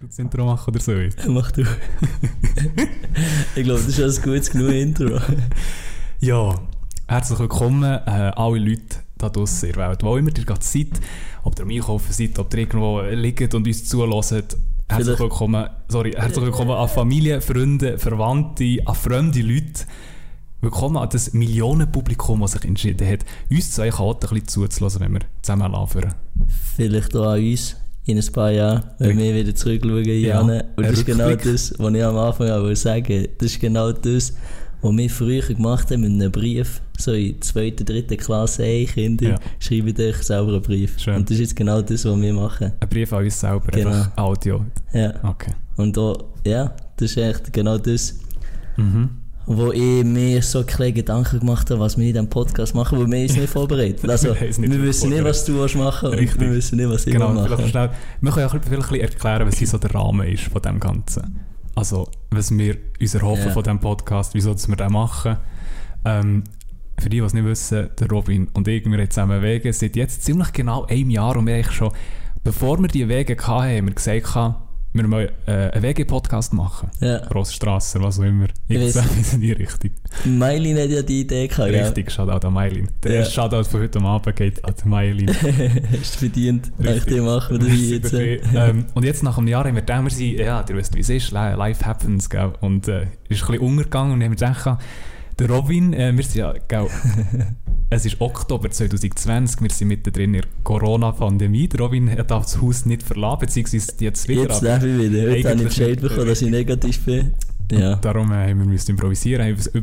das Intro machen oder so? Mach du. ich glaube, das ist ein gutes genug Intro. Ja, herzlich willkommen äh, alle Leute da draussen in der Welt, wo immer ihr gerade seid, ob ihr am Einkaufen seid, ob ihr irgendwo liegt und uns zuhört. Herzlich willkommen, sorry, herzlich willkommen an Familie, Freunde, Verwandte, an fremde Leute. Willkommen an das Millionenpublikum, das sich entschieden hat, uns zwei Chaoten ein bisschen zuzulassen, wenn wir zusammen anfangen. Vielleicht auch an uns in ein paar Jahren, wenn wir wieder zurückschauen in Ja. Und das ist genau das, was ich am Anfang auch sagen. Das ist genau das, was wir früher gemacht haben mit einem Brief. So in zweiter, dritter Klasse, hey Kinder, Ja. schreibt euch selber einen Brief. Schön. Und das ist jetzt genau das, was wir machen. Ein Brief an uns selber, Genau. einfach Audio. Ja. Okay. Und da, ja, das ist echt genau das, Mhm. Wo ich mir so kleine Gedanken gemacht habe, was wir in diesem Podcast machen, weil wir uns nicht vorbereitet. Also, Wir nicht wir wissen nicht, was du willst machen und Richtig. wir wissen nicht, was ich Genau, machen. schnell. Wir können ja vielleicht ein bisschen erklären, was so der Rahmen ist von dem Ganzen. Also, was wir uns erhoffen Ja. von diesem Podcast, wieso dass wir den machen. Ähm, für die, die es nicht wissen, der Robin und ich, wir haben zusammen Wege seit jetzt ziemlich genau einem Jahr und wir eigentlich schon, bevor wir die Wege hatten, haben wir gesagt, wir wollen äh, einen WG-Podcast machen. Ja. Grossstrasse, was auch immer. Ich. Irgendwas in die Richtung. Meilin hat ja die Idee gehabt, ja. Richtig, Shoutout an Mailin. Der Ja. erste Shoutout von heute Abend geht an die Mailin. Hast du verdient. Richtig. Echt, machen wir dabei jetzt. Merci, ähm, und jetzt nach einem Jahr haben wir gedacht, wir sind, ja, ihr wisst, wie es ist, li- life happens, gell? Und äh, ist ein bisschen untergegangen und haben gedacht, der Robin, äh, wir sind ja, gell, es ist Oktober 2020, wir sind mittendrin in der Corona-Pandemie. Robin hat das Haus nicht verlassen, beziehungsweise jetzt wieder. Jetzt lebe ich wieder. Heute habe ich Bescheid bekommen, dass ich negativ bin. Ja. Darum äh, wir müssen improvisieren. Wir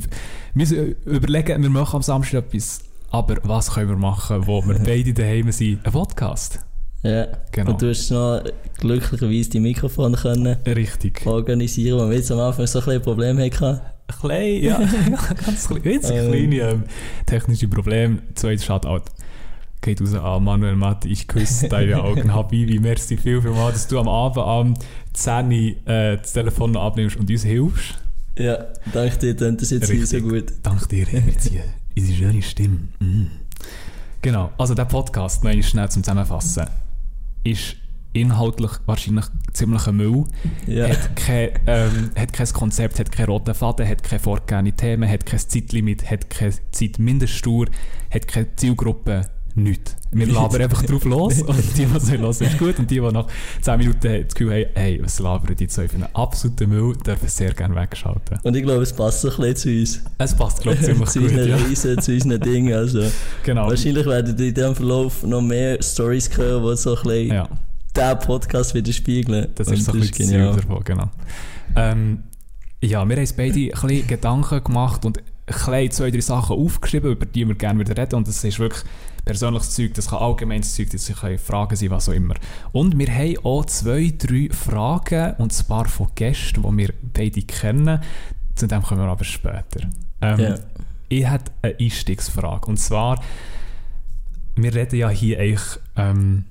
müssen überlegen, wir machen am Samstag etwas, aber was können wir machen, wo wir beide daheim sind? Ein Podcast. ja. Genau. Und du hast noch glücklicherweise die Mikrofone können Richtig. organisieren, wo wir jetzt am Anfang so ein Probleme hatten. Klein, ja, ganz klein, winzig kleine ähm, technische Probleme. Zweites Shoutout geht raus an Manuel Matti, ich küsse deine Augen. Habibi, merci viel, viel mal, dass du am Abend am 10 Uhr äh, das Telefon noch abnimmst und uns hilfst. Ja, danke dir, dann das jetzt Richtig. gut. Dank dir, Emerzi. Unsere schöne Stimme. Mm. Genau, also der Podcast, noch schnell zum Zusammenfassen, ist inhaltlich wahrscheinlich ziemlich ein Müll. Ja. Hat, kein, ähm, hat kein Konzept, hat keinen roten Faden, hat keine vorgegebene Themen, hat kein Zeitlimit, hat keine Zeitmindeststeuer, hat keine Zielgruppe, nichts. Wir labern einfach drauf los und die, die es hören, ist gut und die, die nach 10 Minuten das Gefühl haben, hey, was labern die zwei für einen absoluten Müll, dürfen sehr gerne wegschalten. Und ich glaube, es passt ein bisschen zu uns. Es passt, glaube ich, ziemlich zu gut. unseren Ja. Reisen, zu unseren Dingen. Also, Genau. wahrscheinlich werden in diesem Verlauf noch mehr Stories hören, die so ein bisschen Ja, diesen Podcast widerspiegeln. das ist so ein bisschen das Ziel davon, genau. Ähm, ja, wir haben uns beide ein bisschen Gedanken gemacht und ein bisschen zwei, drei Sachen aufgeschrieben, über die wir gerne wieder reden. Und das ist wirklich persönliches Zeug, das kann allgemeines Zeug, das können Fragen sein, was auch immer. Und wir haben auch zwei, drei Fragen und ein paar von Gästen, die wir beide kennen. Zu dem kommen wir aber später. Ähm, Ja. Ich hätte eine Einstiegsfrage. Und zwar, wir reden ja hier eigentlich ähm,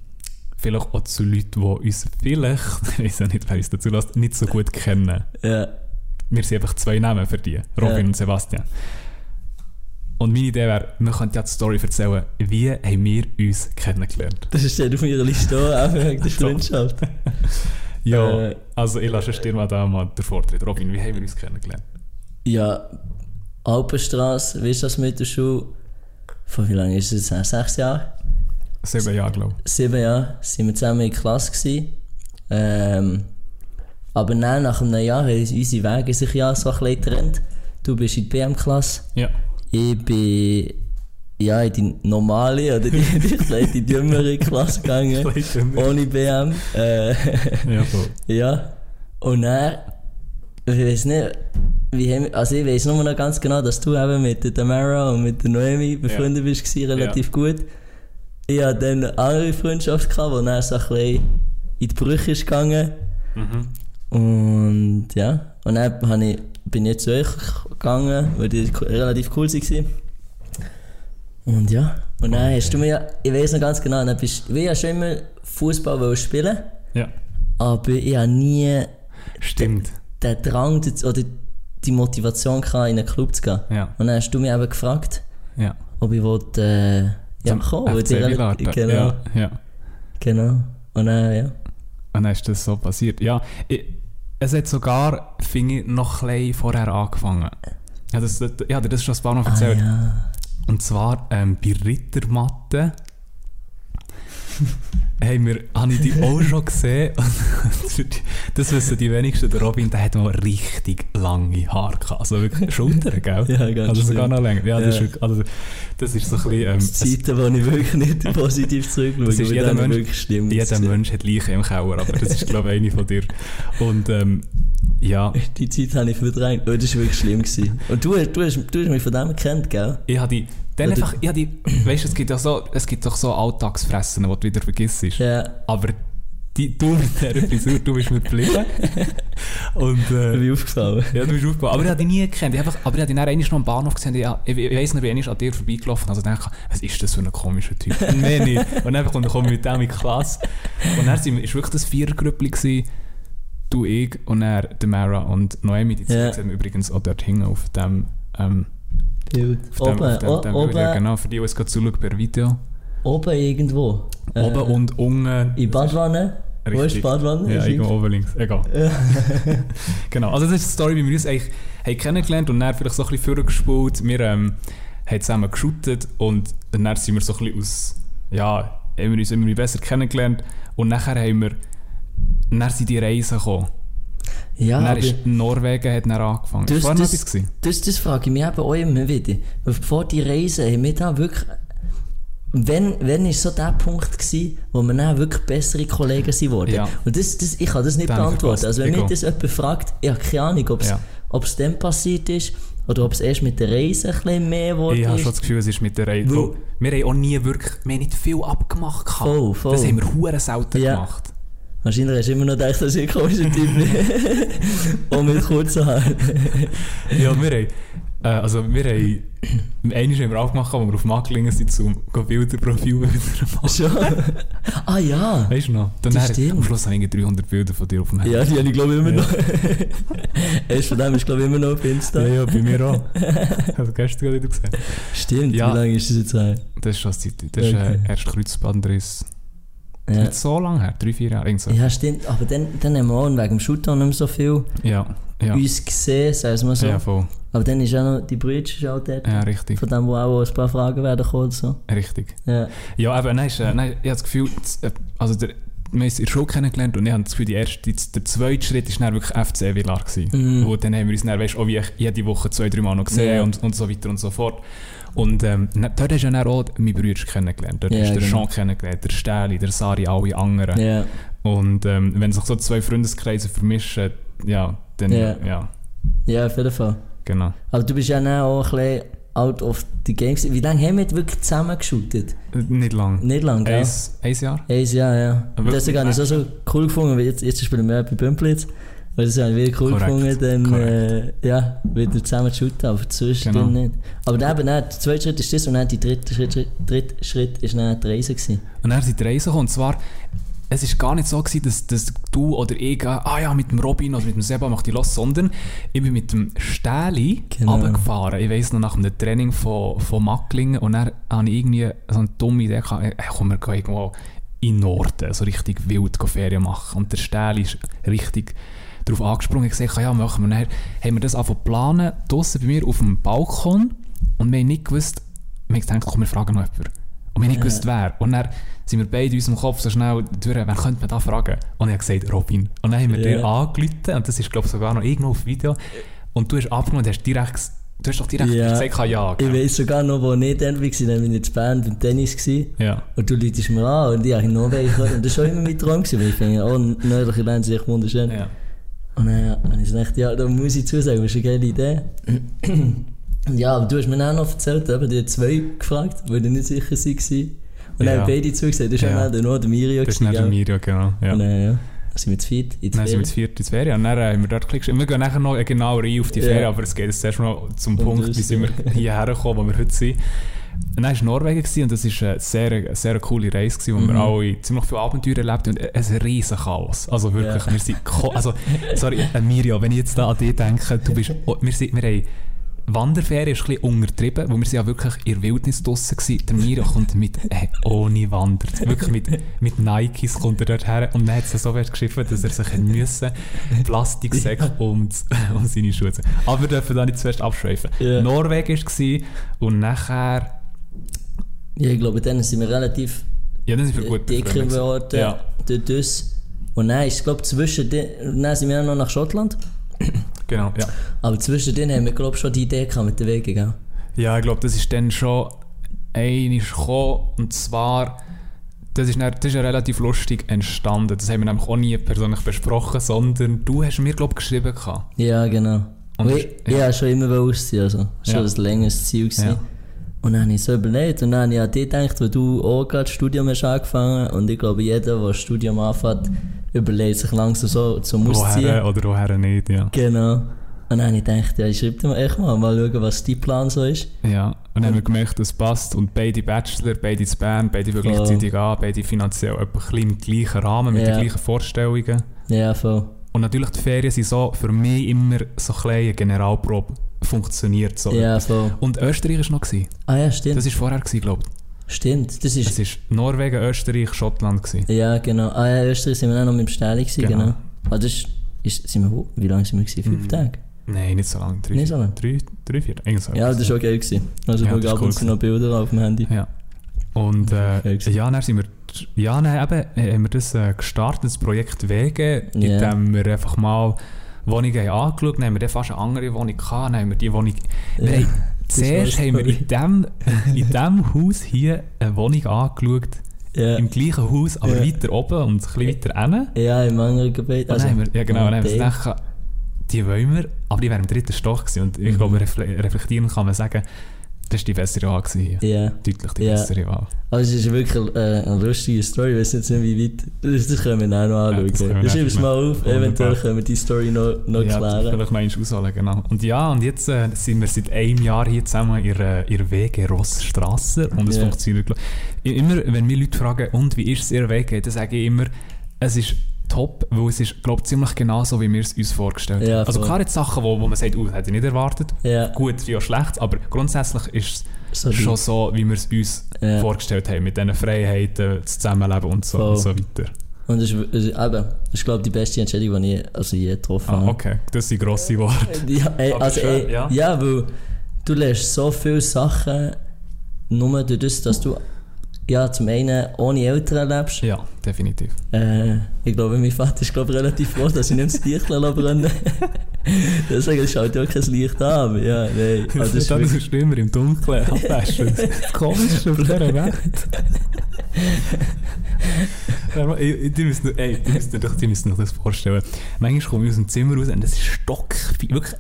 vielleicht auch zu Leuten, die uns vielleicht, ich weiß ja nicht, wer uns dazu lässt, nicht so gut kennen. Ja. Wir sind einfach zwei Namen für die, Robin Ja. und Sebastian. Und meine Idee wäre, wir könnten ja die Story erzählen, wie haben wir uns kennengelernt. Das steht auf meiner Liste auch, wegen der. Freundschaft. Ja, Äh. also ich lasse dir mal da mal den Vortritt. Robin, wie haben wir uns kennengelernt? Ja, Alpenstraße, weißt du das mit der Schule? Vor wie lange ist es jetzt? Sechs Jahre? Sieben Jahre, glaube Sieben Jahre sind wir zusammen in der Klasse. Gewesen. Ähm, aber dann, nach einem Jahr haben unsere Wege sich ja so ein bisschen getrennt. Du bist in die BM-Klasse, ich. Ja. ich bin ja, in die normale oder die, die, die, die dümmere Klasse gegangen, ohne BM. Äh, ja, voll. Ja, und dann, ich weiß nicht, wie haben wir, also ich weiß nur noch ganz genau, dass du eben mit der Tamara und mit der Noemi befreundet bist, gewesen, relativ gut. Ich hatte dann eine andere Freundschaft, gehabt, die dann so ein bisschen in die Brüche ist gegangen. Mhm. Und ja, und dann habe ich, bin ich zu euch gegangen, weil die relativ cool waren. Und ja, und dann hast du mir, ja- ich weiß noch ganz genau, dann bist, ich will ja schon immer Fußball spielen, Ja, aber ich habe nie stimmt. den Drang oder die Motivation gehabt, in einen Club zu gehen. Ja, Und dann hast du mich eben gefragt, ja. ob ich wollte, äh, ja, Zum kommen. weil die. Genau, Ja, ja. genau. Und dann, ja. Und dann ist das so passiert. Ja, ich, es hat sogar, finde ich, noch ein vorher angefangen. Ja, das, das, ja, das ist schon ein paar Mal erzählt. Ah, ja. Und zwar ähm, bei Rittermatten. haben wir, habe ich die auch schon gesehen. das wissen die wenigsten. Der Robin, der hat mal richtig lange Haare gehabt. Also wirklich Schultern, gell? Ja, ganz Also sogar noch länger. Ja, Das, Ja. ist, also, das ist so ein bisschen... Ähm, Zeiten, wo ich wirklich nicht positiv zurückschaue. Das ist jeder Mensch- jeder. Mensch hat Leichen im Keller, aber das ist, glaube ich, eine von dir. Und ähm, ja, Die Zeit habe ich verdrängt. Oh, das war wirklich schlimm. Gewesen. Und du, du, hast, du hast mich von dem gekannt, gell? ich habe die... Dann Oder- einfach, ich habe die... Weißt du, es gibt ja so, es gibt doch so Alltagsfressen, die du wieder vergisst. Ja. Aber die, du mit dieser Frisur, du bist mir geblieben. Und äh, bin aufgefallen. ja, du bist aufgebaut. Aber ich habe dich nie gekannt. Ich einfach, aber ich habe dich dann noch am Bahnhof gesehen. Ich, ich, ich weiss nicht, wie ich an dir vorbeigelaufen Also dachte ich, was ist das für ein komischer Typ? Nein, nicht. Und dann komme ich mit dem in die Klasse. Und dann ist wirklich das Vierergrüppli gewesen. Du, ich und der Mara und Noemi. Die zwei sehen übrigens auch dort hinten auf dem... Ähm, Bild. auf dem, Oben, auf dem, o- dem oben, ja, genau, für die, die es gerade zuschauen per Video. oben irgendwo. Äh, Oben und unten. In Badwanne. Wo ist die Richtig. Badwanne? Ja, irgendwo oben links. Egal. Genau. Also das ist die Story, wie wir uns eigentlich haben kennengelernt und dann vielleicht so ein bisschen vorgespult. Wir ähm, haben zusammen geshootet und dann sind wir so ein bisschen aus... Ja, haben wir uns immer besser kennengelernt und nachher haben wir... Dann sind die Reisen gekommen. Ja, dann ist Norwegen hat dann angefangen. Vorher noch das- gewesen? das, das frage ich mich eben auch immer wieder. Vor die Reise haben wir da wirklich... Wenn, wenn ist so der Punkt gewesen, wo wir dann wirklich bessere Kollegen sind worden. Ja. Und das, das, ich kann das nicht ich beantworten. Also wenn Ich mich das jemand fragt, ich habe keine Ahnung, ob es Ja. ob's dann passiert ist oder ob es erst mit der Reise ein bisschen mehr geworden Ich habe schon das Gefühl, es ist mit der Reise. Weil- Wir haben auch nie wirklich... Wir haben nicht viel abgemacht. Voll, voll. Das haben wir hure selten Ja. gemacht. Wahrscheinlich hast du immer noch gedacht, dass ich ein komischer Typ bin. Und mit kurzen Haaren. Ja, wir haben, äh, also wir haben, einmal haben wir aufgemacht, als wir auf Macklingen sind, um Bilderprofil wieder zu machen. Schon? ah ja. Weißt du noch? Dann Das dann- am Schluss habe ich 300 Bilder von dir auf dem Handy. Ja, die habe ich glaube immer Ja. noch. Erst von dem ist glaube ich immer noch auf Insta. ja, ja, bei mir auch. Du gestern gerade wieder gesehen? Stimmt, Ja. wie lange ist das jetzt her? Das ist schon Zeit. Das ist Okay. äh, erst Kreuzbandriss. Ja. Nicht so lange her, drei, vier Jahre. Irgend so. ja, stimmt. Aber dann, dann haben wir auch wegen dem Shooter nicht mehr so viel Ja, ja. uns gesehen, sagen wir mal so. Ja, voll. Aber dann ist auch noch die ist auch dort. Ja, richtig. Von dem, wo auch ein paar Fragen werden kommen so. Richtig. Ja. Ja, aber nein, ist, äh, nein, ich habe das Gefühl, äh, also der, wir haben uns in der Schule kennengelernt und ich habe das Gefühl, die erste, der zweite Schritt war dann wirklich FC Villar. gewesen. Wo dann haben wir uns dann, weißt, auch wie ich jede Woche zwei, drei Mal noch gesehen Ja. und, und so weiter und so fort. Und ähm, dort hast du ja auch meine Brüder kennengelernt. Dort Ja, hast du genau. Jean kennengelernt, der Stähli, der Sari, alle anderen. Ja. Und ähm, wenn sich so zwei Freundeskreise vermischen, ja, dann, Ja. ja, ja, auf jeden Fall. genau. Aber du bist ja dann auch ein bisschen out of the game. gewesen. Wie lange haben wir jetzt wirklich zusammen geshootet? Nicht lang. Nicht lange, gell? Eins, eins Jahr? Eins Jahr, ja. Wirklich? deswegen habe ich auch so cool gefunden, weil jetzt, jetzt spielen wir bei Bümplitz. Weil das habe ich wieder cool gefunden, dann äh, ja, wieder zusammen zu shooten, aber sonst Genau. nicht. Aber dann, eben, dann, der zweite Schritt ist das und dann der dritte Schritt, dritte Schritt ist dann die Reise gewesen. Und dann sind die Reise gekommen. Und zwar, es war gar nicht so, gewesen, dass, dass du oder ich, äh, ah ja, mit dem Robin oder mit dem Seba macht die los, sondern ich bin mit dem Stähli Genau. runtergefahren. Ich weiss noch, nach einem Training von, von Macklingen. Und dann hatte ich irgendwie so eine dumme Idee, gehabt, äh, komm, wir gehen irgendwo in den Norden, so richtig wild Ferien machen. Und der Stähli ist richtig darauf angesprungen und gesagt, ja, machen wir. Dann haben wir das angefangen zu planen, draussen bei mir auf dem Balkon. Und wir haben nicht gewusst, wir haben gedacht, komm, wir fragen noch jemanden. Und wir haben nicht gewusst, wer. Und dann sind wir beide in unserem Kopf so schnell durch, wer könnte man da fragen? Und ich habe gesagt, Robin. Und dann haben wir Ja. dir angerufen, und das ist, glaube ich, sogar noch irgendwo auf Video. Und du hast abgenommen und hast direkt, du hast doch direkt Ja. gesagt, ja. Ich gell? weiss sogar noch, wo ich dann war, dann bin ich in Bern beim Tennis gewesen. Ja. Und du läutest mir an und ich habe Norwegen gehört. Und das war schon immer mein Traum, gewesen, weil ich finde, oh, nördliche Länder sind echt wunderschön. ja. Und dann habe ich gedacht, ja, da muss ich zusagen, das ist eine geile Idee. Und ja, aber du hast mir auch noch erzählt, die haben zwei gefragt, weil die nicht sicher waren. Und dann Ja. haben beide zugesagt, das war Ja. der, nur der Mirio. Das ist nicht der? Mirio, genau. Ja. Und dann, ja, dann sind wir zu viert in die Dann sind wir Ferien. zu viert ins Ferien und dann äh, haben wir dort geklickt. Wir gehen nachher noch genau rein auf die Ja. Ferien, aber es geht jetzt erst mal zum Und Punkt, wie sind wir hierher gekommen, wo wir heute sind. Und dann war Norwegen gewesen, und das war eine sehr, sehr coole Reise, gewesen, wo Mhm. wir alle ziemlich viele Abenteuer erlebt haben und ein riesen Chaos. Also wirklich, Ja. wir sind... Also, sorry, äh, Mirja, wenn ich jetzt da an dich denke, du bist... oh, wir, sind, wir haben Wanderferien ist ein bisschen untertrieben, weil wir sind ja wirklich in der Wildnis draussen waren. Der Miro kommt mit, äh, ohne Wander, wirklich mit, mit Nikes kommt er dort her und dann hat es so weit geschrieben, dass er sich müssen, Plastiksäck um, um seine Schuhe Aber wir dürfen da nicht zu fest abschweifen. Ja. Norwegen war und nachher, Ja, ich glaube, dann sind wir relativ ja, dann sind wir gut dicker befreundet. geworden Ja, das. Und dann ist, glaube zwischen den, dann sind wir auch noch nach Schottland. genau, ja. Aber zwischen denen haben wir, glaube schon die Idee gehabt mit den Wegen, gell? Ja, ich glaube, das ist dann schon einmal gekommen. Und zwar, das ist, dann, das ist ja relativ lustig entstanden. Das haben wir nämlich auch nie persönlich besprochen, sondern du hast mir, glaube ich, geschrieben. Gehabt. Ja, genau. Und ich, ich habe schon immer ausziehen, also schon Ja. ein längeres Ziel gewesen. Ja. Und dann habe ich so überlegt und dann habe ich an dich gedacht, weil du auch gerade das Studium hast angefangen und ich glaube, jeder, der das Studium anfängt, überlegt sich langsam so zum Ausziehen. Woher oder woher nicht, ja. Genau. Und dann habe ich gedacht, ja, ich schreibe dir mal echt mal, mal schauen, was dein Plan so ist. Ja, und dann haben wir gemerkt, das passt. Und beide Bachelor, beide zu Bern, beide Voll. gleichzeitig an, beide finanziell etwa im gleichen Rahmen, mit Ja. den gleichen Vorstellungen. Ja, voll. Und natürlich, die Ferien sind so für mich immer so eine Generalprobe. Funktioniert so. Ja, voll. Und Österreich war noch. Gewesen. Ah ja, stimmt. Das war vorher, glaube stimmt. Das ich. ist... Es war Norwegen, Österreich, Schottland. Gewesen. Ja, genau. Ah ja, Österreich sind wir auch noch mit dem gewesen, Genau. genau. Ah, das ist... ist sind wir, wo? wie lange sind wir gewesen? Fünf Mhm. Tage? Nein, nicht so lange. Drei, Nicht so lange? Drei, drei vier. Irgend so Ja, das war auch geil. Gewesen. Also, Ja, das ist ab cool noch Bilder auf dem Handy. Ja. Und Ja, äh, ja, dann sind wir, ja, dann eben, äh, haben wir das äh, gestartet, das Projekt Wege, Ja. indem wir einfach mal Wohnungen haben angeschaut haben. Haben wir dann fast eine andere Wohnung gehabt, dann haben wir die Wohnung... Wir Ja, haben, zuerst haben wir in dem, in dem Haus hier eine Wohnung angeschaut, Ja, im gleichen Haus, aber Ja. weiter oben und ein bisschen weiter hinten. ja im anderen dann haben wir, ja genau, dann haben wir gedacht, die wollen wir, aber die wären im dritten Stock gewesen. Und ich Mhm. glaube, refle reflektieren kann man sagen, das war die bessere Wahl gewesen hier. Ja, Deutlich die Ja. bessere Wahl. also es ist wirklich äh, eine lustige Story. Ich weiß jetzt nicht, wie weit. Das, das können wir dann noch Ja, anschauen. das Ja, Schreib es dann mal auf. Eventuell können wir die Story noch, noch ja, klären. vielleicht meinst du ausholen, genau. Und ja, und jetzt äh, sind wir seit einem Jahr hier zusammen in der, WG Rossstrasse und es Ja. funktioniert. Immer, wenn mich Leute fragen, und wie ist es der WG, dann sage ich immer, es ist top, weil es ist, glaube ich, ziemlich genau so, wie wir es uns vorgestellt haben. Ja, also klar jetzt Sachen, wo, wo man sagt, oh, das hätte ich nicht erwartet. Ja, Gut, wie auch schlecht, aber grundsätzlich ist so es die- schon so, wie wir es uns Ja. vorgestellt haben, mit diesen Freiheiten, das Zusammenleben und so, Voll. und so weiter. Und das ist, das ist, eben, ist glaube ich, die beste Entscheidung, die ich also je getroffen Ah, habe. okay, das sind grosse Worte. Ja, ey, also, schön, ey, ja. ja. weil du lernst so viele Sachen nur durch das, dass du ja, zum einen ohne Eltern lebst. Ja, definitiv. Äh, ich glaube, mein Vater ist glaube relativ froh, dass ich nicht das Licht brennen Deswegen schaut ja auch kein Licht an. Ja, nein. Also, das ist dann wirklich- ist immer im Dunkeln abwaschen. Das Komischste auf dieser Welt. Die müssen, ey, die müssen, doch, die müssen sich das vorstellen. Manchmal komme ich aus dem Zimmer raus und es ist stock, wirklich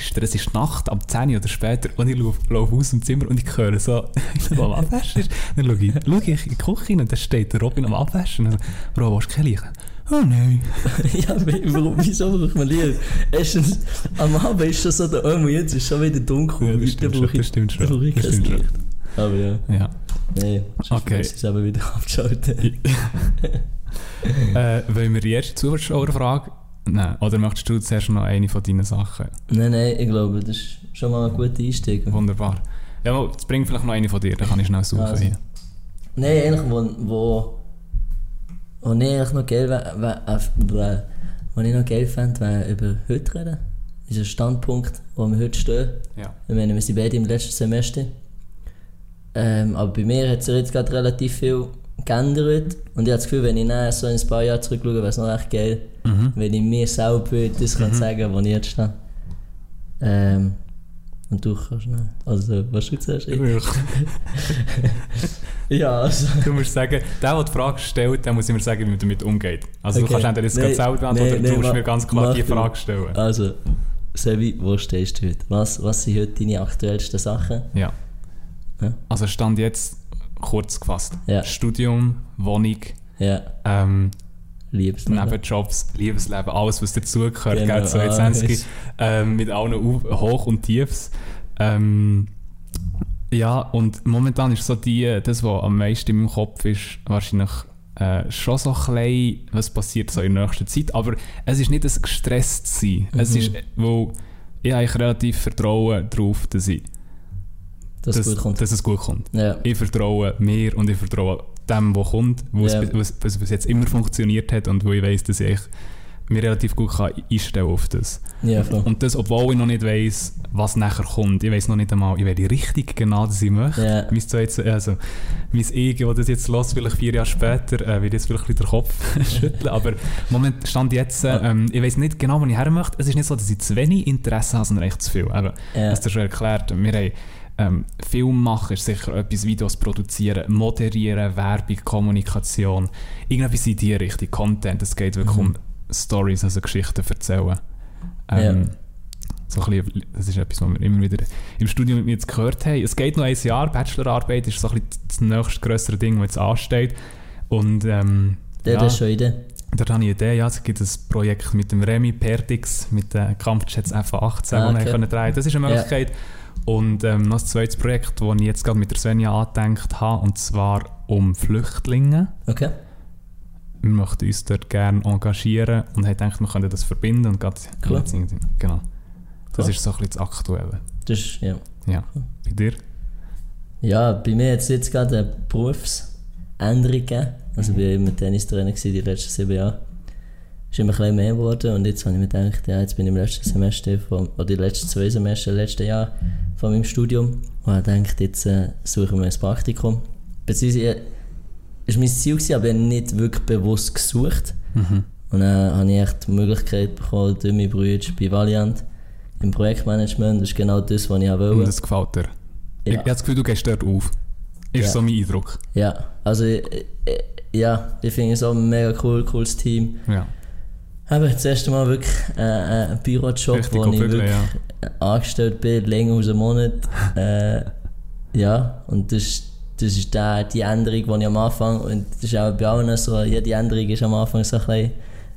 feister. Es ist Nacht, ab 10 oder später und ich laufe, laufe aus dem Zimmer und ich höre so, wo am Abwaschen ist. Dann schaue ich, schaue ich in die Küche und da steht der Robin am Abwaschen. Und so, Bro, willst du kein Licht? Oh nein. ja, warum, wieso Licht? Erstens, am Abend ist schon so der Öl und jetzt ist es schon wieder dunkel. Ja, das stimmt schon, das stimmt schon, das stimmt schon. Aber ja, Ja. nein. Okay. es eben wieder abschalten. äh, wollen wir die erste Zuschauerfrage? Nein. Oder möchtest du zuerst noch eine von deinen Sachen? Nein, nein, ich glaube, das ist schon mal ein guter Einstieg. Wunderbar. Ja, bring vielleicht noch eine von dir, dann kann ich schnell suchen Also. hier. Nein, eigentlich, wo, wo, wo ich eigentlich noch geil wär, äh, wo ich noch geil fände, wäre über heute reden. Das ist ein Standpunkt, wo wir heute stehen. Ja. Ich meine, wir sind beide im letzten Semester. Ähm, aber bei mir hat sich jetzt gerade relativ viel geändert. Und ich habe das Gefühl, wenn ich dann so in ein paar Jahre zurückschaue, wäre es noch echt geil, Mhm. wenn ich mir selber das kann sagen wo ich jetzt stehe. Ähm, und du kannst nicht. Also, was du zuerst? Ja, also. Du musst sagen, der, der die Frage stellt, der muss immer sagen, wie man damit umgeht. Also Okay. du kannst entweder jetzt gerade selber beantworten, nein, du nein, musst mir ganz klar die du. Frage stellen. Also, Sebi, wo stehst du heute? Was, was sind heute deine aktuellsten Sachen? Ja. Ja. Also stand jetzt kurz gefasst. Ja. Studium, Wohnung, Ja, ähm, Liebesleben. Nebenjobs, Liebesleben, alles was dazugehört, Genau, gell, 22, ah, ähm, mit allen Hoch- und Tiefs. Ähm, ja, und momentan ist so die, das, was am meisten in meinem Kopf ist, wahrscheinlich äh, schon so klein, was passiert so in der nächsten Zeit. Aber es ist nicht ein gestresst sein. Es Mhm. ist, wo ich eigentlich relativ Vertrauen darauf, dass, ich, Dass dass, es gut kommt. dass es gut kommt. Ja. Ich vertraue mir und ich vertraue dem, was kommt, wo Ja. es, was, was bis jetzt immer funktioniert hat und wo ich weiß, dass ich mich relativ gut kann einstellen auf das. voll. Und das, obwohl ich noch nicht weiß, was nachher kommt. Ich weiß noch nicht einmal, in welche Richtung genau das ich möchte. Ja. Mein, zweites, also, mein Ego, das jetzt los, vielleicht vier Jahre später, äh, wird jetzt vielleicht bisschen den Kopf schütteln. Aber Moment, stand jetzt, äh, ähm, ich weiß nicht genau, wo ich her möchte. Es ist nicht so, dass ich zu wenig Interesse habe, sondern echt zu viel. Eben, Ja. Hast du schon erklärt, wir haben ähm, Film machen ist sicher etwas, Videos produzieren, moderieren, Werbung, Kommunikation, irgendetwas in die Richtung, Content, es geht wirklich Mhm. um Stories, also Geschichten erzählen. Ähm, so ein bisschen, das ist etwas, was wir immer wieder im Studium mit mir jetzt gehört haben. Es geht noch ein Jahr, Bachelorarbeit ist so ein bisschen das nächste grössere Ding, das jetzt ansteht. Und ähm, Der ja, hat schon Idee. Dort habe ich eine Idee, ja, es gibt ein Projekt mit dem Remy Pertix, mit den Kampfjets F-18, Ah, die wir okay. können drehen Das ist eine. Möglichkeit. Und ähm, noch ein zweites Projekt, das ich jetzt gerade mit der Svenja angedenkt habe, und zwar um Flüchtlinge. Okay. Wir möchten uns dort gerne engagieren und haben gedacht, wir können das verbinden und gerade Cool. Genau. Das Cool. ist so ein bisschen das Aktuelle. Das ist, ja. Ja. Bei dir? Ja, bei mir hat es jetzt gerade eine Berufsänderung gegeben. Also ich war immer Tennistrainer die letzten sieben Jahre. Ist immer ein bisschen mehr geworden und jetzt habe ich mir gedacht, ja, jetzt bin ich im letzten Semester, von, oder die letzten zwei Semester, letzten Jahr von meinem Studium und habe gedacht, jetzt äh, suchen wir ein Praktikum. Beziehungsweise, es war mein Ziel, gewesen, aber ich habe nicht wirklich bewusst gesucht. Mhm. Und dann habe ich echt die Möglichkeit bekommen, durch meine Brüder bei Valiant im Projektmanagement. Das ist genau das, was ich auch Und wollte. das gefällt dir? Ich, ich Ja. habe das Gefühl, du gehst dort auf. Ist Ja. so mein Eindruck. Ja, also äh, äh, ja, ich finde es auch ein mega cool, cooles Team. Ja. Eben, das erste Mal wirklich äh, äh, ein Bürojob, Richtig wo ich wirklich ja. Angestellt bin, länger als einen Monat. äh, ja, und das, ist- das ist der, die Änderung, die ich am Anfang, und das ist auch bei allen so, jede Änderung ist am Anfang so ein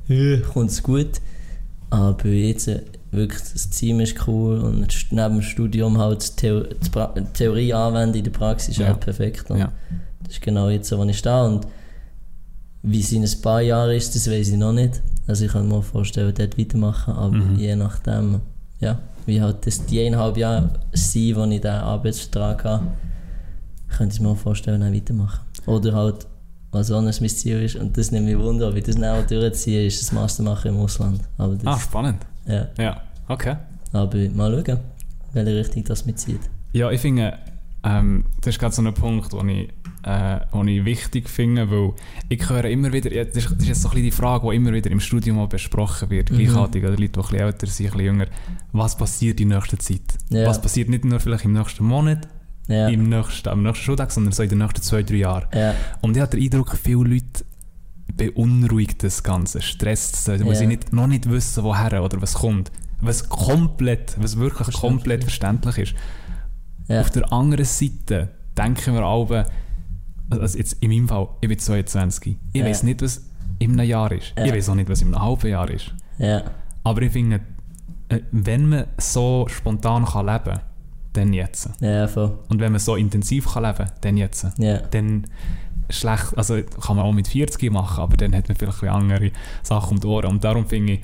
bisschen, äh, kommt es gut. Aber jetzt äh, wirklich, das Team ist cool und neben dem Studium halt die, die, pra die Theorie anwenden in der Praxis ist Ja. halt perfekt. Und Ja. Das ist genau jetzt so, wo ich stehe. Und wie es in ein paar Jahren ist, das weiß ich noch nicht. Also ich kann mir vorstellen, dort weitermachen, aber Mhm. je nachdem, ja, wie halt das die eineinhalb Jahre sein, wo ich diesen Arbeitsvertrag habe, könnte ich mir auch vorstellen, dann weitermachen. Oder halt, was anderes mein Ziel ist, und das nimmt mich wunder, ich das dann auch durchziehe, ist das Master machen im Ausland. Aber Ah, das, spannend. ja, Ja, okay. aber mal schauen, welche Richtung das mitzieht. Ja, ich finde, ähm, das ist gerade so ein Punkt, den ich, äh, den ich wichtig finde, weil ich höre immer wieder, ja, das, ist, das ist jetzt so ein bisschen die Frage, die immer wieder im Studium auch besprochen wird, Mhm. gleichartig, oder Leute, die ein bisschen älter sind, ein bisschen jünger, was passiert in nächster Zeit? Ja. Was passiert nicht nur vielleicht im nächsten Monat, Ja, im nächsten, am nächsten Schultag, sondern so in den nächsten zwei, drei Jahren. ja, Und ich habe den Eindruck, viele Leute beunruhigt das Ganze, stresst es, weil Ja. sie nicht, noch nicht wissen, woher oder was kommt. Was komplett, was wirklich Verständlich. komplett verständlich ist. Auf der anderen Seite denken wir alle, also jetzt in meinem Fall, ich bin 22, ich Ja. weiß nicht, was in einem Jahr ist. Ja. Ich weiß auch nicht, was in einem halben Jahr ist. ja, Aber ich finde, äh, wenn man so spontan kann leben kann, dann jetzt. ja, voll. Und wenn man so intensiv kann leben kann, dann jetzt. Ja, Dann schlecht, also kann man auch mit 40 machen, aber dann hat man vielleicht andere Sachen um die Ohren. Und darum finde ich,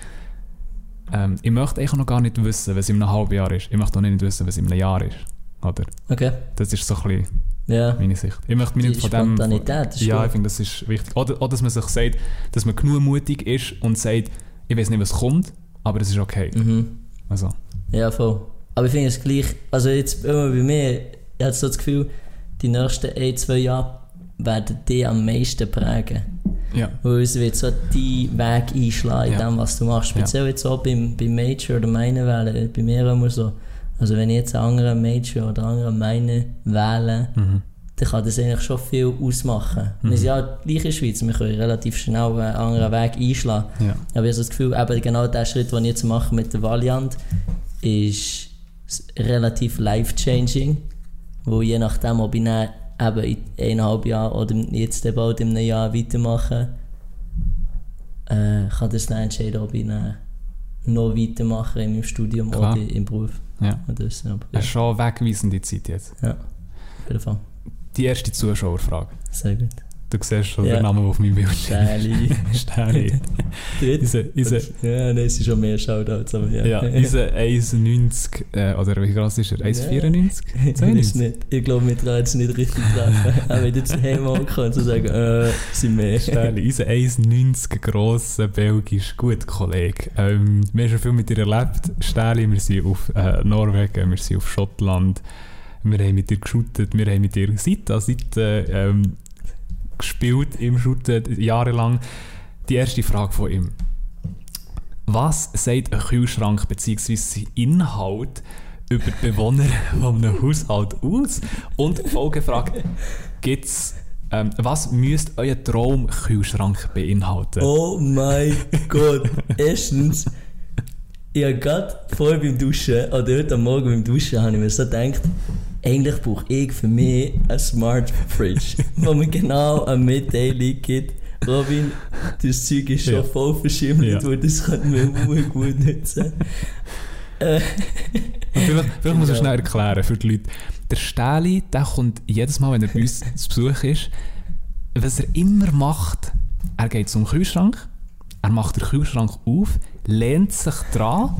ähm, ich möchte eigentlich noch gar nicht wissen, was in einem halben Jahr ist. Ich möchte auch nicht wissen, was in einem Jahr ist. Oder? okay. Das ist so ein bisschen Ja, meine Sicht. Ich möchte mich die nicht von dem... Spontanität ist ja, gut. ich finde, das ist wichtig. Oder, oder dass man sich sagt, dass man genug mutig ist und sagt, ich weiß nicht, was kommt, aber es ist okay. Mhm. Also, Ja, voll. Aber ich finde es gleich, also jetzt immer bei mir, ich habe so das Gefühl, die nächsten ein, zwei Jahre werden die am meisten prägen. ja. Weil es wird so deinen Weg einschlagen in Ja. dem, was du machst. Speziell jetzt auch beim, beim Major oder meine wählen, bei mir immer so. Also wenn ich jetzt einen anderen Major oder einen anderen meine wähle, Mhm. dann kann das eigentlich schon viel ausmachen. Wir sind ja gleich in der Schweiz, wir können relativ schnell einen anderen Weg einschlagen. ja. Aber ich habe so das Gefühl, eben genau der Schritt, den ich jetzt mache mit der Valiant, ist relativ life-changing. Wo je nachdem, ob ich dann eben in eineinhalb Jahren oder jetzt bald in einem Jahr weitermache, äh, kann das dann entscheiden, ob ich dann noch weitermache in meinem Studium Klar. oder im Beruf. Ja. Und das, aber, Es ist schon wegweisende Zeit jetzt. ja, auf jeden Fall. Die erste Zuschauerfrage. Sehr gut. Du siehst schon Ja. den Namen auf meinem Bildschirm. Stähli. Stähli. Unser, Ja, nein, es sind schon mehr Shoutouts, aber ja. ja, unser 1,90, äh, oder wie groß ist er? 1,94? Ich weiß nicht. Ich glaube, wir trauen es nicht richtig treffen. Auch wenn jetzt heim ankommen und sagen, äh, sind mehr. Stähli, unser 1,90 grosser belgisch gut Kollege. Ähm, wir haben schon viel mit dir erlebt. Stähli, wir sind auf äh, Norwegen, wir sind auf Schottland. Wir haben mit dir geshootet, wir haben mit dir Seite an Seite ähm, gespielt im Shooten, jahrelang. Die erste Frage von ihm. Was sagt ein Kühlschrank bzw. Inhalt über die Bewohner von einem Haushalt aus? Und Folgefrage, gibt's, ähm, was müsste euer Traumkühlschrank beinhalten? Oh mein Gott. Erstens, ich habe gerade vorher beim Duschen, oder heute Morgen beim Duschen, habe ich mir so gedacht, eigentlich brauche ich für mich eine Smart Fridge, wo mir genau eine Mitteilung gibt. Robin, das Zeug ist schon Ja. voll verschimmelt Ja. und das könnte mir gut, gut nützen. Äh, Vielleicht, vielleicht muss ich schnell erklären für die Leute. Der Stähli, der kommt jedes Mal, wenn er bei uns zu Besuch ist, was er immer macht, er geht zum Kühlschrank, er macht den Kühlschrank auf, lehnt sich dran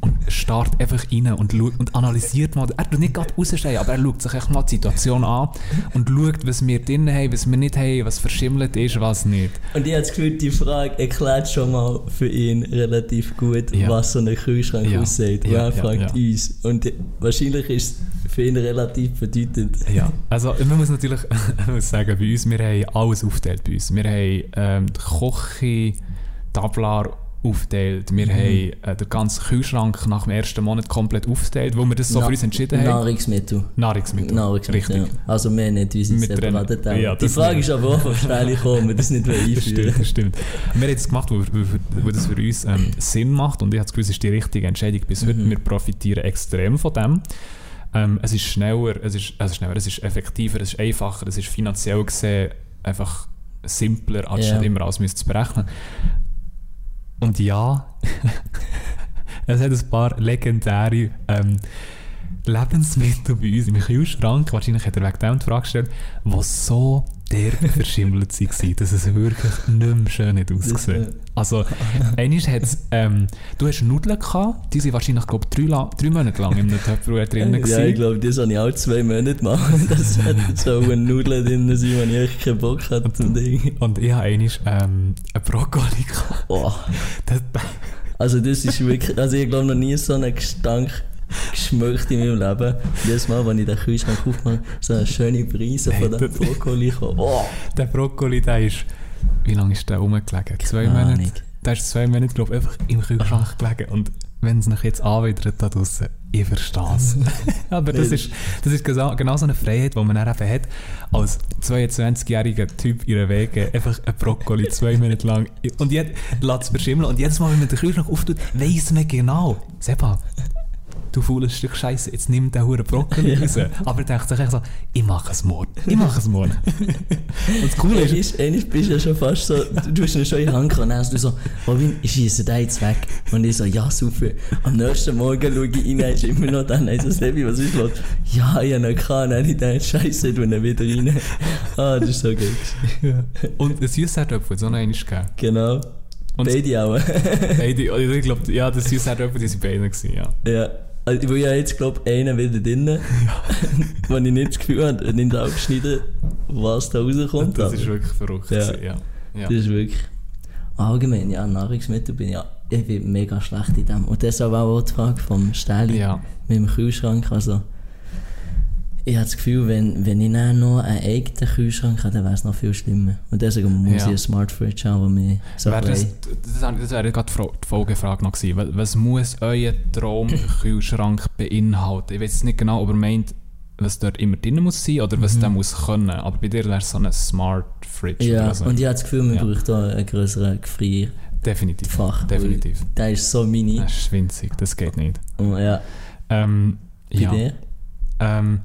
und starrt einfach rein und, schaut, und analysiert mal. Er tut nicht gerade rausstehen, aber er schaut sich echt mal die Situation an und schaut, was wir drin haben, was wir nicht haben, was verschimmelt ist, was nicht. Und ich habe das Gefühl, die Frage erklärt schon mal für ihn relativ gut, Ja. was so ein Kühlschrank Ja. aussieht. Ja, er fragt uns. Und für ist es für ihn relativ bedeutend. Ja, also man muss natürlich man muss sagen, bei uns, wir haben alles aufgeteilt bei uns. Wir haben ähm, die Küche, Tablar aufgeteilt, wir Mhm. haben äh, den ganzen Kühlschrank nach dem ersten Monat komplett aufgeteilt, wo wir das so Na- für uns entschieden haben. Nahrungsmittel. Nahrungsmittel. Nahrungsmittel, Richtig. ja. Also wir nicht unsere separaten Teile. Ja, die Frage ist aber auch von Stelle gekommen, wir das nicht mehr Das einführen. stimmt, das stimmt. Wir haben das gemacht, wo, wo, wo das für uns ähm, Sinn macht und ich habe das Gefühl, es ist die richtige Entscheidung bis heute. Mhm. Wir profitieren extrem von dem. Ähm, es ist schneller, es ist, also schneller, es ist effektiver, es ist einfacher, es ist finanziell gesehen einfach simpler, als Ja. immer alles zu berechnen. Und ja, es hat ein paar legendäre ähm, Lebensmittel bei uns. Im Kühlschrank, wahrscheinlich hat er wegen dem die Frage gestellt, die so derbe verschimmelt waren, dass es wirklich nicht mehr schön hat ausgesehen. Also, einmal hat es, ähm, du hast Nudeln gehabt, die sind wahrscheinlich, glaube drei, drei Monate lang in einem drinnen Ja, gewesen. ich glaube, das habe ich auch zwei Monate machen. Das hat so eine Nudel drin sein, wenn ich echt keinen Bock hatte zum Ding. Und ich habe einmal ähm, einen Brokkoli gehabt. Oh. Das, Also das ist wirklich, also ich glaube noch nie so einen Gestank geschmeckt in meinem Leben. Jedes Mal, wenn ich den Kühlschrank aufmache, so eine schöne Brise von dem Brokkoli kommt. Oh, der Brokkoli, der ist, wie lange ist der rumgelegen? Zwei Keine Monate? Ahnung. Der ist zwei Monate, glaube ich, einfach im Kühlschrank gelegen. Und wenn es noch jetzt anwidert da draussen, ich verstehe es. Aber das ist, das ist genau so eine Freiheit, die man dann eben hat, als 22-jähriger Typ ihrer Wege, einfach ein Brokkoli zwei Monate lang. Und jetzt lässt es verschimmeln. Und jedes Mal, wenn man den Kühlschrank auftut, weiss man genau, Seba, du faules Stück Scheiße, jetzt nimm den Huren Brokkoli Ja. raus. Aber er denkt sich echt so, ich mache es morgen. Ich mache es morgen. Und das Coole ist, Einmal, bist du ja schon fast so, du hast ihn schon in die Hand gehabt und dann hast du so, Robin, ich schiesse den jetzt weg. Und ich so, ja super. Am nächsten Morgen schaue ich rein, ist immer noch dann, ich so, Sebi, was ist los? Ja, ich habe ihn gehabt, dann ich gedacht, Scheiße, du ihn wieder rein. Ah, das ist so geil. Und ein Süßherdöpfel auch noch einmal gegeben. Genau. Und Beide auch. Nein, die, also ich glaube, ja, das Süßherdöpfel, die sind beide gewesen, ja. ja. Also, ich will ja jetzt, glaube ich, einen wieder drin. Wenn ich nicht das Gefühl habe, nicht aufgeschnitten, was da rauskommt. Das aber ist wirklich verrückt. Ja. Ja. Ja. Das ist wirklich. Allgemein, ja, Nahrungsmittel bin ich ja. Ich bin mega schlecht in dem. Und deshalb auch die Frage vom Stähli ja. mit dem Kühlschrank. Also, ich habe das Gefühl, wenn, wenn ich dann noch einen eigenen Kühlschrank hätte, dann wäre es noch viel schlimmer. Und deswegen muss Ja. ich eine Smart Fridge haben, die mich so Wäre das, das, das wäre gerade die Fra- die Folgefrage noch gewesen. Was, muss euer Traumkühlschrank beinhalten? Ich weiß nicht genau, ob ihr meint, was dort immer drin muss sein oder was Mhm. der muss können. Aber bei dir wäre es so eine Smart Fridge Ja, so. und ich habe das Gefühl, man Ja. braucht da einen größeren Gefrierfach. Definitiv. weil Definitiv. Der ist so mini. Das ist winzig, das geht nicht. Und ja, Ähm, bei ja. dir? Ähm,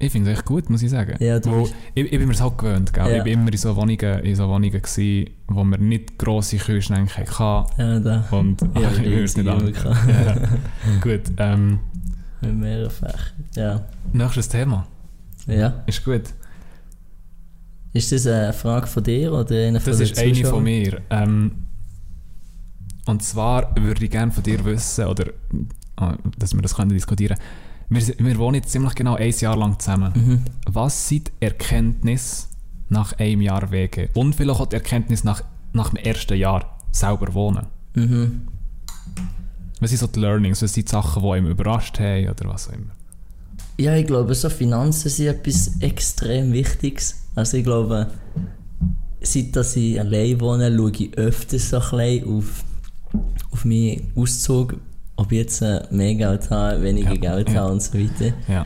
ich finde es echt gut, muss ich sagen. Ja, bist- ich, ich bin mir das halt gewöhnt. Gell? Ja. Ich bin immer in so Wohnungen, in so Wohnungen gewesen, wo wir nicht grosse Kühlschränke hatten. Ja, da. Und Ja, Ach, ich würde es nicht an. Ja. Gut, ähm, Mit mehreren Fächern. Ja. nächstes Thema. Ja. Ist gut. Ist das eine Frage von dir oder eine von Das ist eine von mir. Ähm, und zwar würde ich gerne von dir wissen, oder ah, dass wir das können diskutieren wir, wir wohnen jetzt ziemlich genau ein Jahr lang zusammen. Mhm. Was sind Erkenntnisse nach einem Jahr WG? Und vielleicht auch die Erkenntnis nach, nach dem ersten Jahr selber wohnen. Mhm. Was sind so die Learnings? Was sind die Sachen, die einem überrascht haben oder was auch immer? Ja, ich glaube, so Finanzen sind etwas extrem Wichtiges. Also ich glaube, seit dass ich allein wohne, schaue ich öfters so ein bisschen auf, auf meinen Auszug, ob jetzt äh, mehr Geld habe, weniger Ja, Geld ja. habe und so weiter. Ja.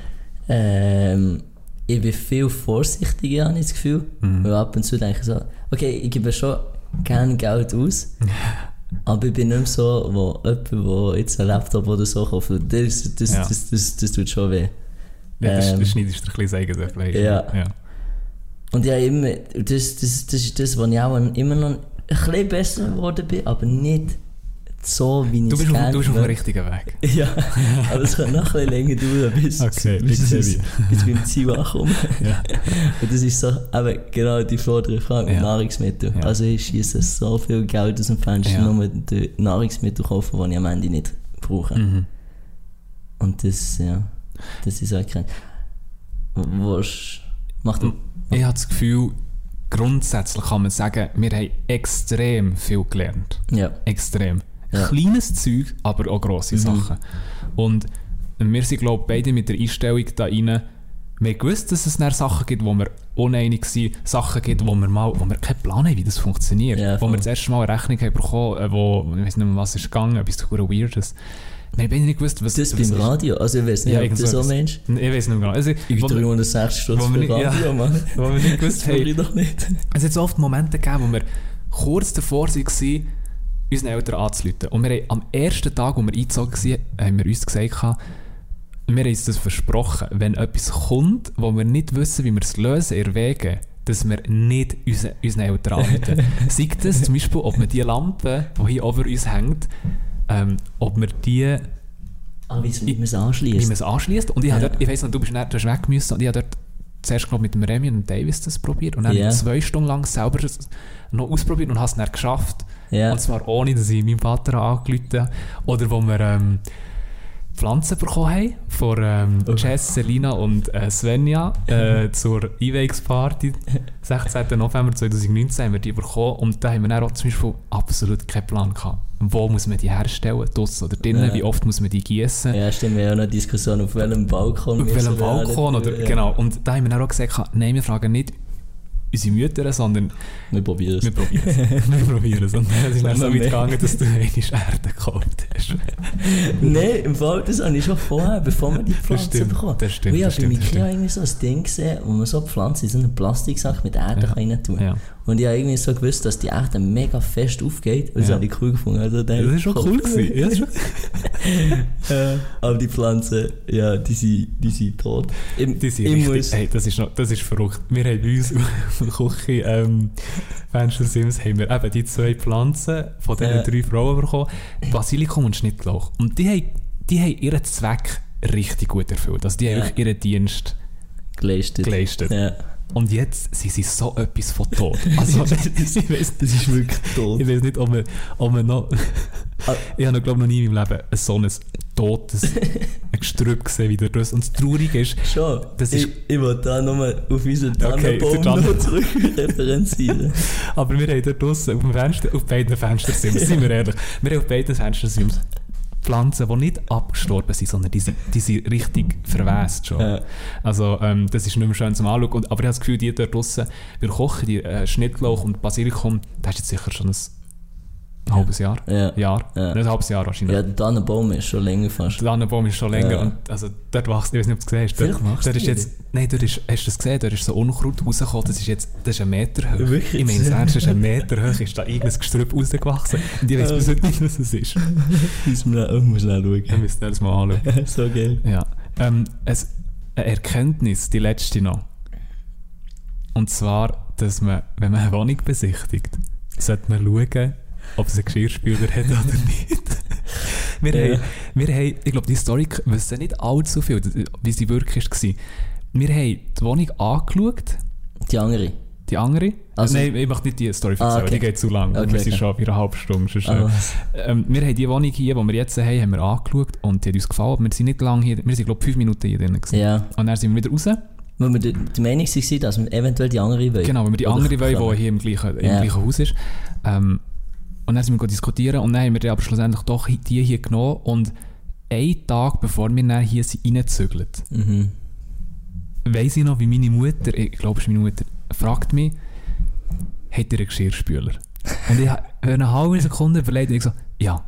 Ähm, ich bin viel vorsichtiger, habe ich das Gefühl. Mhm. Weil ab und zu denke ich so, okay, ich gebe schon gerne Geld aus. aber ich bin nicht mehr so, wo jemand, der jetzt einen Laptop oder so kauft, das, das, Ja. das, das, das tut schon weh. Ja, das, Ähm, das schneidest du ein bisschen so Fleisch. Ja. ja. Und ja, immer, das, das, das ist das, wo ich auch immer noch ein bisschen besser geworden bin, aber nicht so, wie ich Du es bist, auf, gerne du bist auf dem richtigen Weg. Ja, aber es kann noch ein bisschen länger dauern, bis, Okay, bis, bis, bis beim Ziel ankomme. Ja. Und das ist so eben genau die vordere Frage mit Ja. Nahrungsmittel. Ja. Also ich schieße so viel Geld aus dem Fenster, Ja. nur die Nahrungsmittel kaufen, die ich am Ende nicht brauche. Mhm. Und das, ja, das ist auch kein... Was macht du? Ich habe das Gefühl, grundsätzlich kann man sagen, wir haben extrem viel gelernt. Ja. Extrem. Ja. Kleines Zeug, aber auch grosse Mhm. Sachen. Und wir sind, glaube ich, beide mit der Einstellung da rein, wir gewusst, dass es Sachen gibt, wo wir uneinig sind, Sachen gibt, wo wir mal, wo wir keinen Plan haben, wie das funktioniert. Ja, wo wir das erste Mal eine Rechnung haben bekommen, äh, wo, ich weiß nicht mehr, was ist gegangen, etwas super Weirdes. Wir haben beide nicht gewusst, was Das was beim ist. Radio, also ich weiß nicht, Ja, ob du so meinst. Ich weiß nicht mehr genau. Also, Ich bin 360 Stutz wo wir für nicht- ja. Radio, Mann. wo wir nicht gewusst haben, ich doch nicht. Es hat so oft Momente gegeben, wo wir kurz davor waren, unseren Eltern anzuleiten. Und wir haben am ersten Tag, wo wir eingezogen waren, haben wir uns gesagt, wir haben uns das versprochen, wenn etwas kommt, wo wir nicht wissen, wie wir es lösen, erwägen, dass wir nicht unsere, unseren Eltern anleiten. Sei das zum Beispiel, ob wir die Lampe, die hier über uns hängt, ähm, ob wir die Ah, wie man es wie man anschließt. es anschließt. Und ich, Ja. habe dort, ich weiss noch, du bist, nicht, du hast weg müssen und ich habe dort zuerst glaub, mit dem Remy und Davis das probiert und dann Ja. zwei Stunden lang selber noch ausprobiert und habe es dann geschafft. Ja. Und zwar ohne, dass ich meinen Vater angerufen habe. Oder wo wir ähm, Pflanzen bekommen haben von ähm, Oh. Jess, Selina und äh, Svenja äh, zur Einweihungsparty. 16. November 2019 haben wir die bekommen und da haben wir dann auch zum Beispiel absolut keinen Plan gehabt. Wo muss man die herstellen, draussen oder drinnen, Ja. wie oft muss man die gießen? Ja, stimmt, wir haben auch noch eine Diskussion, auf welchem Balkon Auf welchem. Balkon oder Ja. genau. Und da haben wir dann auch gesagt, nein, wir fragen nicht unsere Mütter, sondern Wir probieren es. wir probieren es. wir probieren es. Und es ist dann so weit gegangen, dass du eine Erde gekauft hast. Nein, im Fall, das habe ich schon vorher, bevor wir die Pflanzen stimmt, bekommen. das stimmt, Und ich das habe bei das Ikea irgendwie so ein Ding gesehen, wo man so Pflanzen in so einen Plastiksack mit Erde Ja. rein tun Ja. Und ich habe irgendwie so gewusst, dass die Erde mega fest aufgeht. Und das Ja. habe ich cool gefunden. Also, Das war schon cool. Gewesen. Ja, ist schon Äh, aber die Pflanzen, ja, die sind, die sind tot. Ich, Die sind ich richtig, hey, das ist, noch, das ist verrückt. Wir haben bei uns auf der Küche ähm, Fenster Sims haben wir eben die zwei Pflanzen von diesen Ja. drei Frauen bekommen. Basilikum und Schnittlauch. Und die haben, die haben ihren Zweck richtig gut erfüllt. Also die haben wirklich ihren Dienst geleistet. geleistet. Ja. Und jetzt sind sie so etwas von tot. Also, ich weiß Das ist wirklich tot. ich weiß nicht, ob man, ob man noch... Ah. ich habe glaube noch nie in meinem Leben ein so ein totes Gestrüpp gesehen wie durch das. Und das Traurige ist, Schon. Das ich, ist- ich will da nochmal auf unseren Okay, Tannenbaum Tannen- noch zurück referenzieren. Aber wir haben dort draussen auf, dem Fenster, auf beiden Fenstersims, sind wir ehrlich, wir haben auf beiden Fenstersims Pflanzen, die nicht abgestorben sind, sondern die sind, die sind richtig verwest schon. Ja. Also ähm, das ist nicht mehr schön zum Anschauen. Und, aber ich habe das Gefühl, die dort draussen, wir kochen die äh, Schnittlauch und Basilikum, das ist jetzt sicher schon ein halbes Jahr. Ja. Jahr. Ja. Nicht ein halbes Jahr wahrscheinlich. Ja, der Tannenbaum ist schon länger fast. Der Tannenbaum ist schon länger Ja. und also dort wächst, ich weiß nicht, ob du es gesehen hast. Dort ist er jetzt, nein, dort ist, hast du das gesehen, dort ist so Unkraut rausgekommen, das ist jetzt, das ist ein Meter hoch. Wirklich? Ich meine, es ernst, das ist ein Meter hoch, ist da irgendein Gestrüpp rausgewachsen und ich weiß bis heute nicht, was es ist. Man auch muss schnell Wir schauen. müssen das mal anschauen. so geil. Ja. Ähm, es, eine Erkenntnis, die letzte noch. Und zwar, dass man, wenn man eine Wohnung besichtigt, sollte man schauen, ob es einen Geschirrspüler hat oder nicht. wir, Ja. haben, wir haben, ich glaube, die Story wissen nicht allzu viel, wie sie wirklich war. Wir haben die Wohnung angeschaut, Die andere. Die andere? Also- Nein, ich mache nicht die Story Ah, erzählen, okay. die geht zu lang. Okay, wir sind okay. schon bei einer halben Stunde. sonst, Ah, ähm, wir haben die Wohnung hier, die wir jetzt haben, haben wir angeschaut und die hat uns gefallen. Wir sind nicht lange hier, wir sind glaube ich fünf Minuten hier drin. gewesen. Ja, Und dann sind wir wieder raus. weil wir die, Meinung waren, dass wir eventuell die andere wollen. Genau, wenn wir die andere wollen, die hier im gleichen, im Ja. gleichen Haus ist. Ähm, und dann sind wir diskutieren und dann haben wir dann aber schlussendlich doch die hier genommen und einen Tag bevor wir dann hier sind reingezügelt, Mhm. weiss ich noch, wie meine Mutter, ich glaube es ist meine Mutter, fragt mich, hat ihr einen Geschirrspüler? Und ich habe eine halbe Sekunde überlegt und ich so, ja.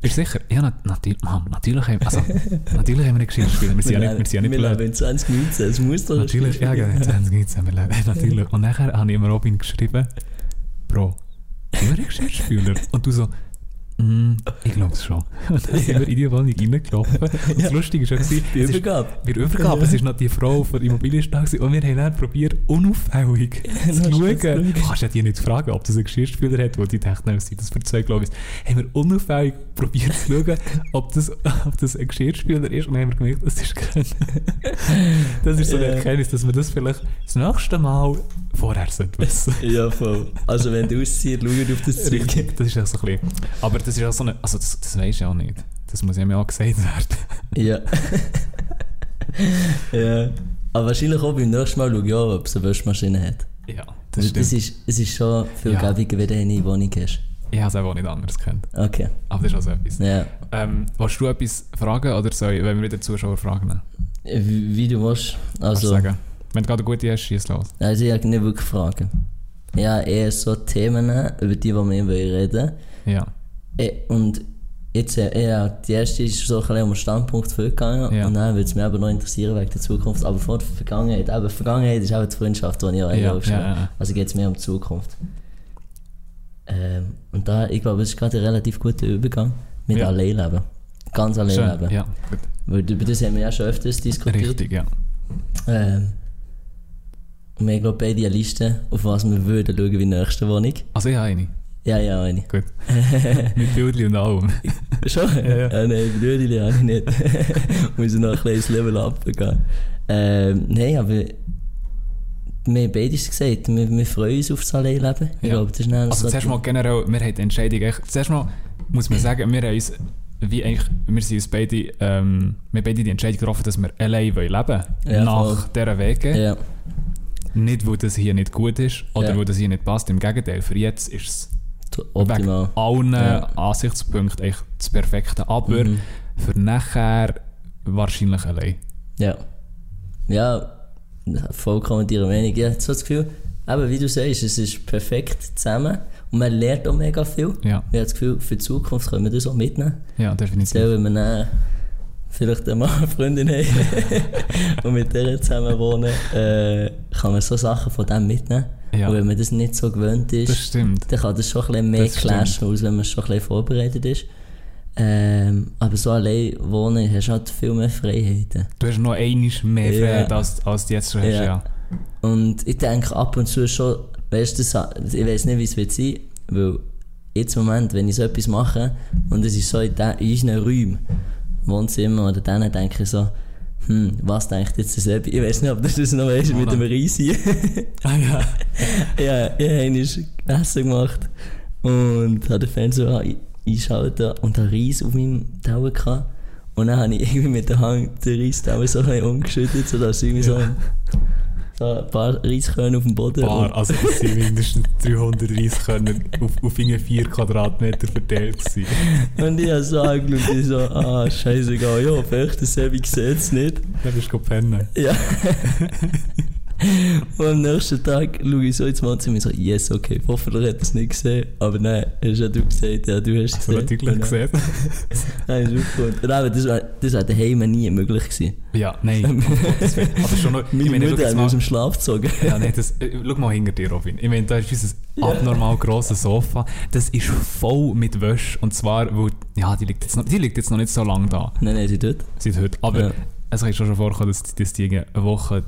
Bist sicher? Ja, na, natürlich, Mom, natürlich haben, also, natürlich haben wir einen Geschirrspüler. Wir sind ja nicht, wir sind ja nicht wir leben in 2019, es muss doch Natürlich, ja, genau, 2019, wir leben, natürlich. Und nachher habe ich ihm Robin geschrieben, Bro, wir einen Geschirrspüler? Und du so, mm, ich glaube es schon. Und dann sind wir in die Wohnung reingelaufen. Und das Lustige war, Die es ist- Übergabe. der Übergabe, es ist noch die Frau von der Immobilienstelle gewesen, und wir haben dann probiert, unauffällig schauen. zu schauen. Du kannst ja die nicht fragen, ob das einen Geschirrspüler hat, wo die dachten, was sind das für zwei, glaube ich. Haben wir unauffällig probiert zu schauen, ob das, ob das ein Geschirrspüler ist, und haben wir gemerkt, das ist kein. das ist so eine Ja. Erkenntnis, dass man das vielleicht das nächste Mal vorher sollte wissen. Ja, voll. Also wenn du auszieht, schau auf das Zeug. Das ist ja so ein bisschen. Aber das ist ja so eine. Also, das, das weisst du ja auch nicht. Das muss ja mir auch gesagt werden. Ja. ja. Aber wahrscheinlich auch beim nächsten Mal schau ich auch, ob es eine Wäschmaschine hat. Ja, Das, das, stimmt. ist, es ist schon viel Ja. gäbiger, wenn du eine Wohnung hast. Ich habe es auch nicht anders gekannt. Okay. Aber das ist auch so etwas. Ja. Ähm, willst du etwas fragen oder soll ich, wenn wir wieder Zuschauer fragen? Wie, wie du willst. Also, sagen? Wenn du gerade eine gute hast, schieß los. also ich habe nicht wirklich Fragen. Ja, eher so Themen, über die, die wir reden Ja. Eh, Und jetzt, äh, ja, die erste ist so ein bisschen um den Standpunkt vorgegangen. Ja. Und dann würde es mich aber noch interessieren wegen der Zukunft. Aber vor der Vergangenheit, aber Vergangenheit ist auch die Freundschaft, die ich auch Ja, ja, ja. Also geht es mehr um die Zukunft. Ähm, und da, ich glaube, es ist gerade ein relativ guter Übergang mit Ja. Alleinleben. Ganz allein Schön. Ja, gut. Weil über das haben wir ja schon öfters diskutiert. Richtig, ja. Ähm, und wir haben, glaube beide eine Liste, auf was wir würden schauen wie die nächste Wohnung. Also, ich habe eine. Ja, ja, eine. Gut. Mit Bildchen und allem. Schon? Ja, ja. Ah, nein, Brüder habe ich nicht. Muss ich noch ein kleines Level abgehen. Ähm, nein, aber wir haben beides gesagt, wir, wir freuen uns auf das Alleinleben. Ich Ja. glaube, das ist dann Also so zuerst mal generell, wir haben die Entscheidung echt, zuerst mal muss man sagen, wir haben uns, wie eigentlich, wir sind uns beide, ähm, wir beide die Entscheidung getroffen, dass wir allein wollen leben Ja, nach voll. dieser Wege. Ja, Nicht, weil das hier nicht gut ist oder Ja. weil das hier nicht passt. Im Gegenteil, für jetzt ist es t- wegen optimal. allen Ja. Ansichtspunkten echt das Perfekte. Aber Mhm. für nachher wahrscheinlich allein. Ja. Ja, vollkommen ihre Meinung. Ich habe so das Gefühl, eben wie du sagst, es ist perfekt zusammen und man lernt auch mega viel. Ja, Ich habe das Gefühl, für die Zukunft können wir das auch mitnehmen. ja definitiv. Wenn wir dann vielleicht einmal eine Freundin haben und mit der zusammen wohnen, äh, kann man so Sachen von dem mitnehmen. Ja. Und wenn man das nicht so gewöhnt ist, Das stimmt. dann kann das schon ein bisschen mehr Das clashen, als wenn man schon ein bisschen vorbereitet ist. Ähm, aber so allein wohnen hast du halt viel mehr Freiheiten. Du hast noch einiges mehr Ja. Freiheit, als, als du jetzt schon hast. Ja. Ja. Und ich denke ab und zu schon, weißt du, ich weiß nicht, wie es wird sein, weil jetzt im Moment, wenn ich so etwas mache und es ist so in, de, in unseren Räumen, Wohnzimmer oder dann, denke ich so, hm, was denkt jetzt das Ebi? Ich weiß nicht, ob du das noch weißt mit dem Reisi. Ah, ja. ja, ich habe Essen gemacht und habe den Fernseher ein- eingeschaltet und einen Reis auf meinem Teller gehabt. Und dann habe ich irgendwie mit der Hand den Reisteller so ein bisschen umgeschüttet, sodass irgendwie so, ein, so ein paar Reiskörner auf dem Boden Paar, also das sind mindestens 300 Reiskörner auf, auf irgendwie 4 Quadratmeter verteilt gewesen. Und ich habe so angeschaut und ich so, ah, scheißegal, ja, vielleicht das Sebi sieht es nicht. Dann bist du pennen. Ja. und am nächsten Tag schaue ich so ins Wohnzimmer und so, yes, okay, hoffentlich hat er es nicht gesehen. Aber nein, hast ja du gesagt, ja, du hast es So gesehen. natürlich dann- gesehen. Nein, ist aufgeholt. Und eben, das wäre das wär daheim nie möglich gewesen. Ja, nein. Aber schon noch, Meine meine, Mutter hat mich aus dem Schlaf gezogen. ja, nein, das, äh, schau mal hinter dir, Robin. Ich meine, da ist unser abnormal grosses Sofa. Das ist voll mit Wäsche. Und zwar, weil, ja, die liegt jetzt noch, die liegt jetzt noch nicht so lange da. nein, nein, sie tut. Seit heute. Aber Ja. es kann schon vorkommen, dass, dass die eine Woche,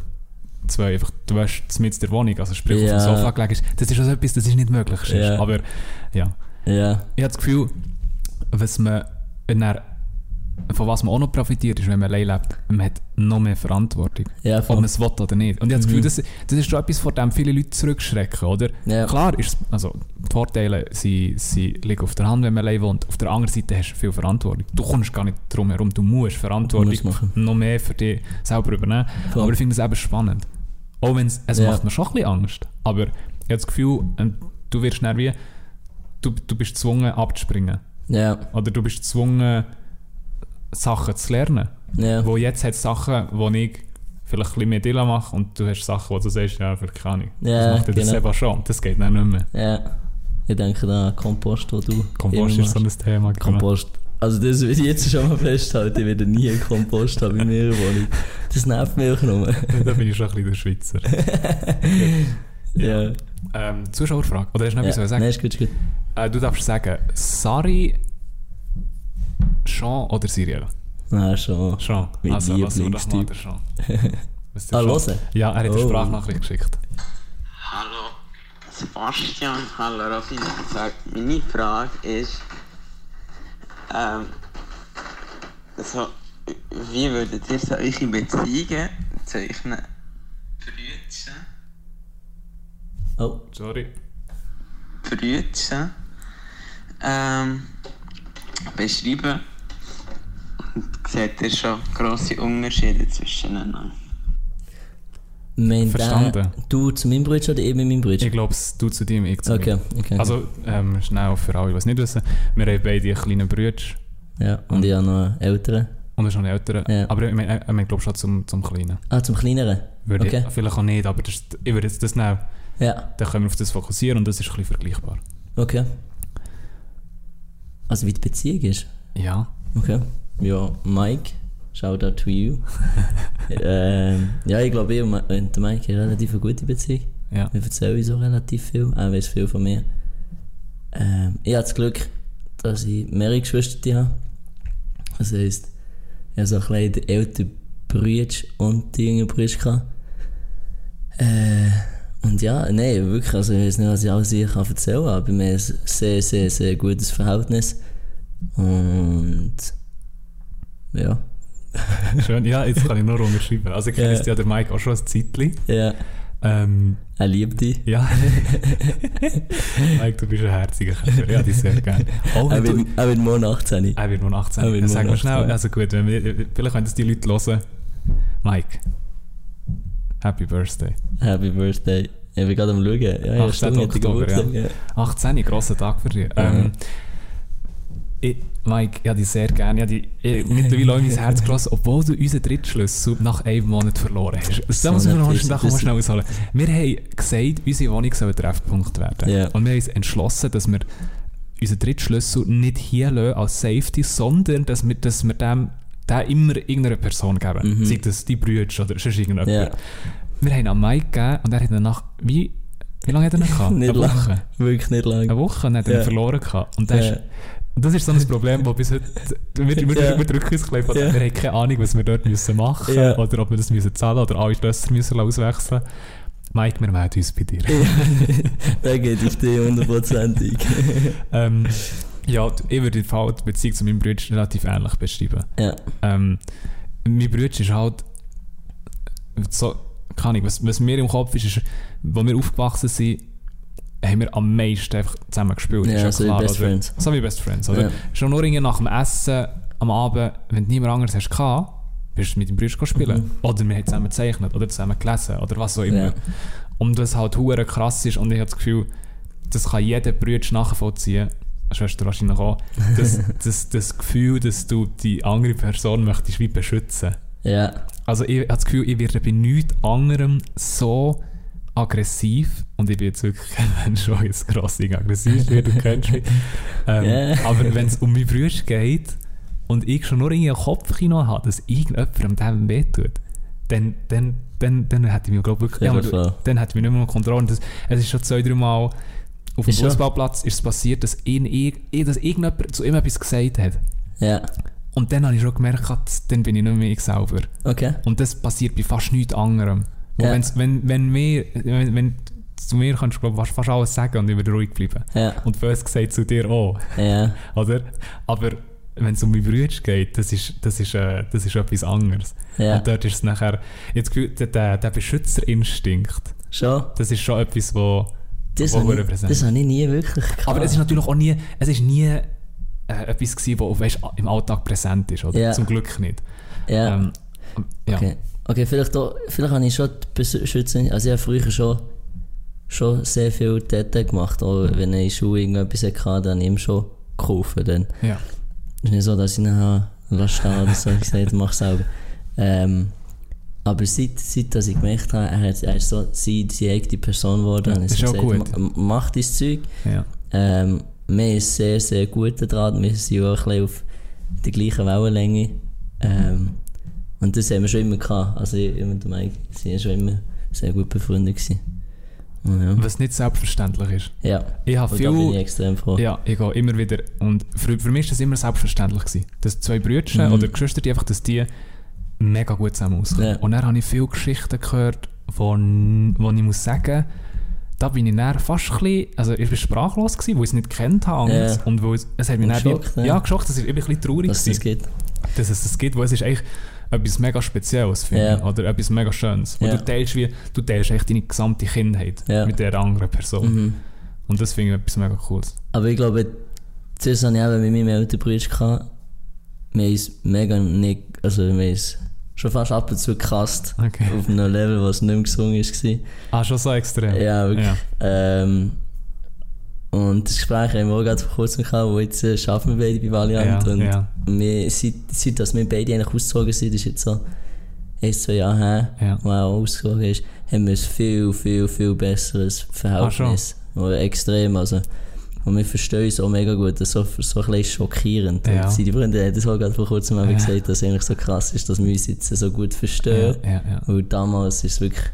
zwei einfach die Wäsche mit der Wohnung, also sprich Ja. auf dem Sofa gelegen ist. Das ist also etwas, das ist nicht möglich. Ja. Aber, ja. Ja. Ich habe das Gefühl, was man dann von was man auch noch profitiert, ist, wenn man allein lebt, man hat noch mehr Verantwortung. Ja, Ob man es will oder nicht. Und ich habe das Mhm. Gefühl, das, das ist schon etwas, vor dem viele Leute zurückschrecken, oder? Ja. Klar, ist, also, die Vorteile sie, sie liegen auf der Hand, wenn man allein wohnt. Auf der anderen Seite hast du viel Verantwortung. Du kommst gar nicht drum herum, du musst Verantwortung musst machen. noch mehr für dich selber übernehmen. Voll. Aber ich finde es eben spannend. Auch wenn es, es Ja. macht mir schon ein bisschen Angst. Aber ich habe das Gefühl, ähm, du wirst dann wie, du, du bist gezwungen abzuspringen. Ja, Oder du bist gezwungen, Sachen zu lernen. ja. Wo jetzt hat Sachen, wo ich vielleicht ein bisschen mehr Dilla mache und du hast Sachen, wo du sagst, ja, für keine Ahnung. Ja, das macht ja der genau. Seba schon. Das geht dann nicht mehr. Ja. Ich denke da an Kompost, wo du Kompost ist so ein Thema. Genau. Kompost. Also das will ich jetzt schon mal festhalten, ich werde nie einen Kompost haben in der Wohnung. Das nervt mich auch nur. da bin ich schon ein bisschen der Schweizer. Ja. Ähm, Zuschauerfrage. Oder hast du noch ja. etwas zu sagen? Nein, ist gut, ist gut. Äh, du darfst sagen, Sari, Jean oder Cyril? Ah, schon. Jean. Mein also, Lieblingstyp. Jean. Was ist der Ah, Jean? hören? Ja, er hat eine Oh. Sprachnachricht geschickt. Hallo Sebastian, hallo. Sag, meine Frage ist, ähm, so, wie würdet ihr so eure Beziehungen euren Brüdern, Oh, Sorry. Brüdern ähm, beschreiben? Und seht ihr schon grosse Unterschiede zwischen ihnen? Mein Verstanden. Du zu meinem Bruder oder ich mit meinem Bruder? Ich glaube, tut zu dir, ich zu Okay, mir. okay. Also, ähm, schnell für alle, die es nicht wissen. Wir haben beide einen kleinen Bruder ja, und ich habe noch einen älteren. und er ist noch ein älterer. Ja. Aber ich meine, ich meine, glaube schon zum, zum Kleinen. Ah, zum kleineren? Würde Okay. ich, vielleicht auch nicht, aber das, ich würde jetzt das nehmen. Ja, Dann können wir auf das fokussieren und das ist ein bisschen vergleichbar. okay. Also wie die Beziehung ist? Ja. Okay. Ja, Mike, shout out to you. ähm, ja, ich glaube, ich und der Mike haben relativ eine gute Beziehung. Ja. Wir erzählen auch relativ viel. Er weiß viel von mir. Ähm, ich habe das Glück, dass ich mehrere Geschwister habe. Das heisst, ich habe so ein bisschen den älteren Bruder und die jüngeren Brüder. Äh, und ja, nein, wirklich, also ich weiß nicht, was ich alles hier kann erzählen kann, aber wir haben ein sehr, sehr, sehr gutes Verhältnis. Und ja, Schön. Ja, jetzt kann ich nur unterschreiben. Also, ich kenne Ja. ja der Mike auch schon ein Zeitchen. ja, Ähm, er liebt dich. ja. Mike, du bist ein herziger Käfer. Ja, dich sehr gerne. Auch Er wird, er wird morgen 18. er wird nur 18. Er wird wir 18. schnell. Also gut, wenn wir, vielleicht können das die Leute hören. Mike. Happy Birthday. Happy Birthday. Ich bin gerade am Schauen. Ja, ja, 18. stimmt, hat er Oktober, ja. 18, grosser Tag für dich. Ähm, ich, Mike, ich habe dich sehr gerne. Ich habe dich ich, mittlerweile auch in mein Herz gelassen, obwohl du unseren Drittschlüssel nach einem Monat verloren hast. Das So muss man noch schnell, ausholen. Wir haben gesagt, unsere Wohnung soll ein Treffpunkt werden. Ja. Und wir haben uns entschlossen, dass wir unseren Drittschlüssel nicht hier lassen als Safety, sondern dass wir, dass wir dem, dem immer irgendeiner Person geben. Mhm. Sei das die Brüder oder sonst irgendjemand. Ja. Wir haben ihn an Mike gegeben und er hat danach, wie, wie lange hat er noch gehabt? Nicht Eine lang. Woche. Wirklich nicht lang. Eine Woche und hat er Ja. verloren gehabt. Ist, und das ist so ein Problem, das bis heute... Wir, wir, Ja. wir drücken uns gleich, Ja. wir haben keine Ahnung, was wir dort müssen machen müssen. Ja. Oder ob wir das müssen zahlen oder alle Schlösser müssen auswechseln Mike, wir melden uns bei dir. da geht auf dich hundertprozentig. ähm, ja, ich würde die Beziehung zu meinem Bruder relativ ähnlich beschreiben. ja. Ähm, mein Bruder ist halt so, keine Ahnung, was, was mir im Kopf ist, ist, als wir aufgewachsen sind, haben wir am meisten einfach zusammen gespielt. Ja, ist so wie Best oder? Friends. So wie Best Friends, oder? Ja. Schon nur irgendwie nach dem Essen am Abend, wenn du niemand anderes hast gehabt, bist du mit dem Bruder spielen. Mhm. Oder wir haben zusammen gezeichnet, oder zusammen gelesen, oder was auch immer. Ja. Und das halt hure krass ist und ich habe das Gefühl, das kann jeder Bruder nachvollziehen, Schwester wahrscheinlich auch, das, das, das Gefühl, dass du die andere Person möchtest wie beschützen. ja. Also ich habe das Gefühl, ich werde bei nichts anderem so aggressiv und ich bin jetzt wirklich kein Mensch, der jetzt gross aggressiv wird, du kennst mich. Ähm, Ja. Aber wenn es um meine Brüder geht und ich schon nur irgendwie ein Kopfkino habe, dass irgendjemandem dem wehtut, dann, dann, dann, dann hätte ich mich glaube wirklich, Ja, ja, dann hätte ich mich nicht mehr Kontrolle. Das, es ist schon zwei, drei Mal auf dem Ist. Fußballplatz ist es passiert, dass, ihn, ich, dass irgendjemand zu ihm etwas gesagt hat. Ja. Und dann habe ich schon gemerkt, dann bin ich nicht mehr ich selber. Okay. Und das passiert bei fast nichts anderem. Ja. wenn's, wenn, wenn, wir, wenn, wenn zu mir kannst du glaub, fast, fast alles sagen und ich würde ruhig bleiben. Ja. Und Föss gesagt zu dir auch, Ja. oder? Aber wenn es um meine Brüder geht, das ist, das ist, äh, das ist etwas anderes. Ja. Und dort ist es nachher, jetzt der, der, Beschützerinstinkt, Schon? das ist schon etwas, wo, Das wo habe ich, das habe ich nie wirklich gehabt. Aber es ist natürlich auch nie, es ist nie äh, etwas gewesen, wo, weißt, im Alltag präsent ist, oder? Ja. Zum Glück nicht. Ja. Ähm, ja. Okay, okay vielleicht, auch, vielleicht habe ich schon die Beschützung. Also, ich habe früher schon, schon sehr viel dort gemacht. Auch wenn ich in der Schule irgendetwas hatte, dann ihm schon geholfen. Dann. ja. Es ist nicht so, dass ich nachher lass stehen oder so gesagt mach selber. Ähm, aber seit, seit dass ich gemerkt habe, er, hat, er ist so seine, eigene Person geworden, ich ist auch gesagt, gut. ma- mach dein Zeug. ja. Ähm, wir sind sehr, sehr gut daran. Wir sind auch ein bisschen auf der gleichen Wellenlänge. Ähm, und das haben wir schon immer gehabt. Also ich und der Mike sind schon immer sehr gut befreundet gewesen. Ja. Was nicht selbstverständlich ist. ja. Ich habe Und da bin ich viel... extrem froh. Ja, ich gehe immer wieder... Und für, für mich ist das immer selbstverständlich gewesen. Dass zwei Brüder Mhm. oder Geschwister, die einfach, dass die mega gut zusammen auskommen. Ja. Und dann habe ich viele Geschichten gehört, wo, wo ich muss sagen, da bin ich dann fast ein bisschen, also ich war sprachlos gewesen, weil ich es nicht kennt habe. Ja. Und weil es, es hat mich Und dann wie- geschockt, ja. ja. geschockt, das ist eben ein bisschen traurig Dass gewesen. das geht. dass es das gibt, wo es ist eigentlich etwas mega Spezielles, finde Ja. ich. Oder etwas mega Schönes. Ja. du teilst wie, du teilst echt deine gesamte Kindheit Ja. mit der anderen Person. Mhm. Und das finde ich etwas mega Cooles. Aber ich glaube, zuerst hatte ich eben mit meinem älteren Bruder. Wir haben mega nicht, also wir haben schon fast ab und zu gehasst. Okay. Auf einem Level, was nicht mehr gesungen war. Ah, schon so extrem. Ja, wirklich. Ja. Ähm, und das Gespräch haben wir auch gerade vor kurzem gehabt, wo jetzt äh, arbeiten wir beide bei Valiant. Ja, und ja. Wir, seit, seit dass wir beide eigentlich ausgezogen sind, ist jetzt so ein, zwei Jahre her, Ja. wo er auch ausgezogen ist, haben wir ein viel, viel, viel besseres Verhältnis. Ah, extrem, also. Und wir verstehen uns auch mega gut. Das ist so, so ein bisschen schockierend. Ja. Und seine Freunde haben das auch gerade vor kurzem Ja. gesagt, dass es eigentlich so krass ist, dass wir uns jetzt so gut verstehen. Ja, ja, ja. Weil damals war es wirklich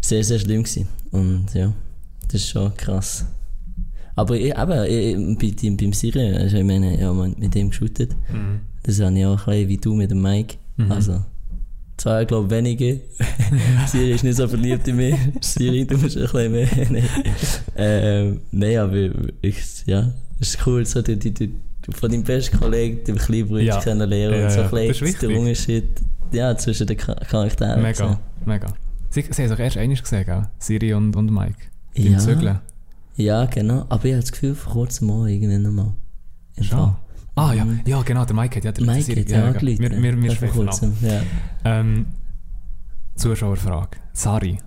sehr, sehr schlimm. Gewesen. Und ja, das ist schon krass. Aber ich, eben, ich, bei, dem- beim Syrien, also ich meine, ja, man- mit dem geshootet. Mhm. Das habe ich auch ein bisschen wie du mit dem Mike. Mhm. Also, zwar, glaube ich, wenige. Siri ist nicht so verliebt in mich. Siri, du musst ein bisschen mehr. Nein, ähm, nein aber ich, ja, es ist cool, so die, die, die, von deinem besten Kollegen, dem kleinen Bruder Ja. kennenlernen Ja, und so ja, ein bisschen den Unterschied ja, zwischen den Cha- Charakteren. Mega, so. mega. Sie, sie haben sich erst einmal gesehen, gell? Siri und, und Mike. Beim Ja. Zügeln. Ja, genau. Aber ich habe das Gefühl, vor kurzem mal irgendwann einmal. Fall. Ah ja, Mhm. ja genau, der Mike hat ja der Mike hat ja auch gell. Wir, wir, wir schweifen ab. Ja. Ähm, Zuschauerfrage. Sari.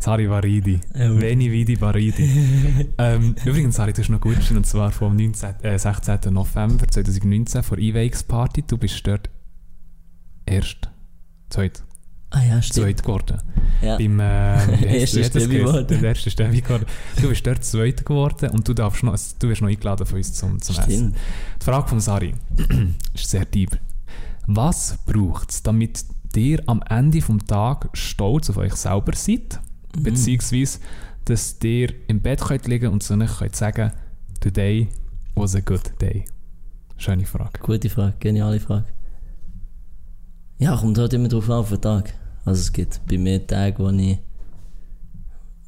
Sari Varidi. Ja. Veni Vidi Varidi. ähm, übrigens, Sari, du hast noch gut und zwar vom 19, äh, 16. November 2019 vor IWX Party. Du bist dort erst zweit, Ah ja, stimmt. zweit geworden. Ja. Beim, äh, wie heisst- Erste wie hat das Stelle geheißen? geworden. Der erste geworden. Du bist dort zweit geworden und du, darfst noch, du wirst noch eingeladen von uns zum, zum Essen. Die Frage von Sari ist sehr deep. Was braucht es, damit ihr am Ende des Tages stolz auf euch selber seid? Mhm. Beziehungsweise, dass ihr im Bett könnt liegen und zu euch könnt sagen, today was a good day. Schöne Frage. Gute Frage, geniale Frage. Ja, kommt halt immer drauf an, auf den Tag. Also es gibt bei mir Tage, wo ich,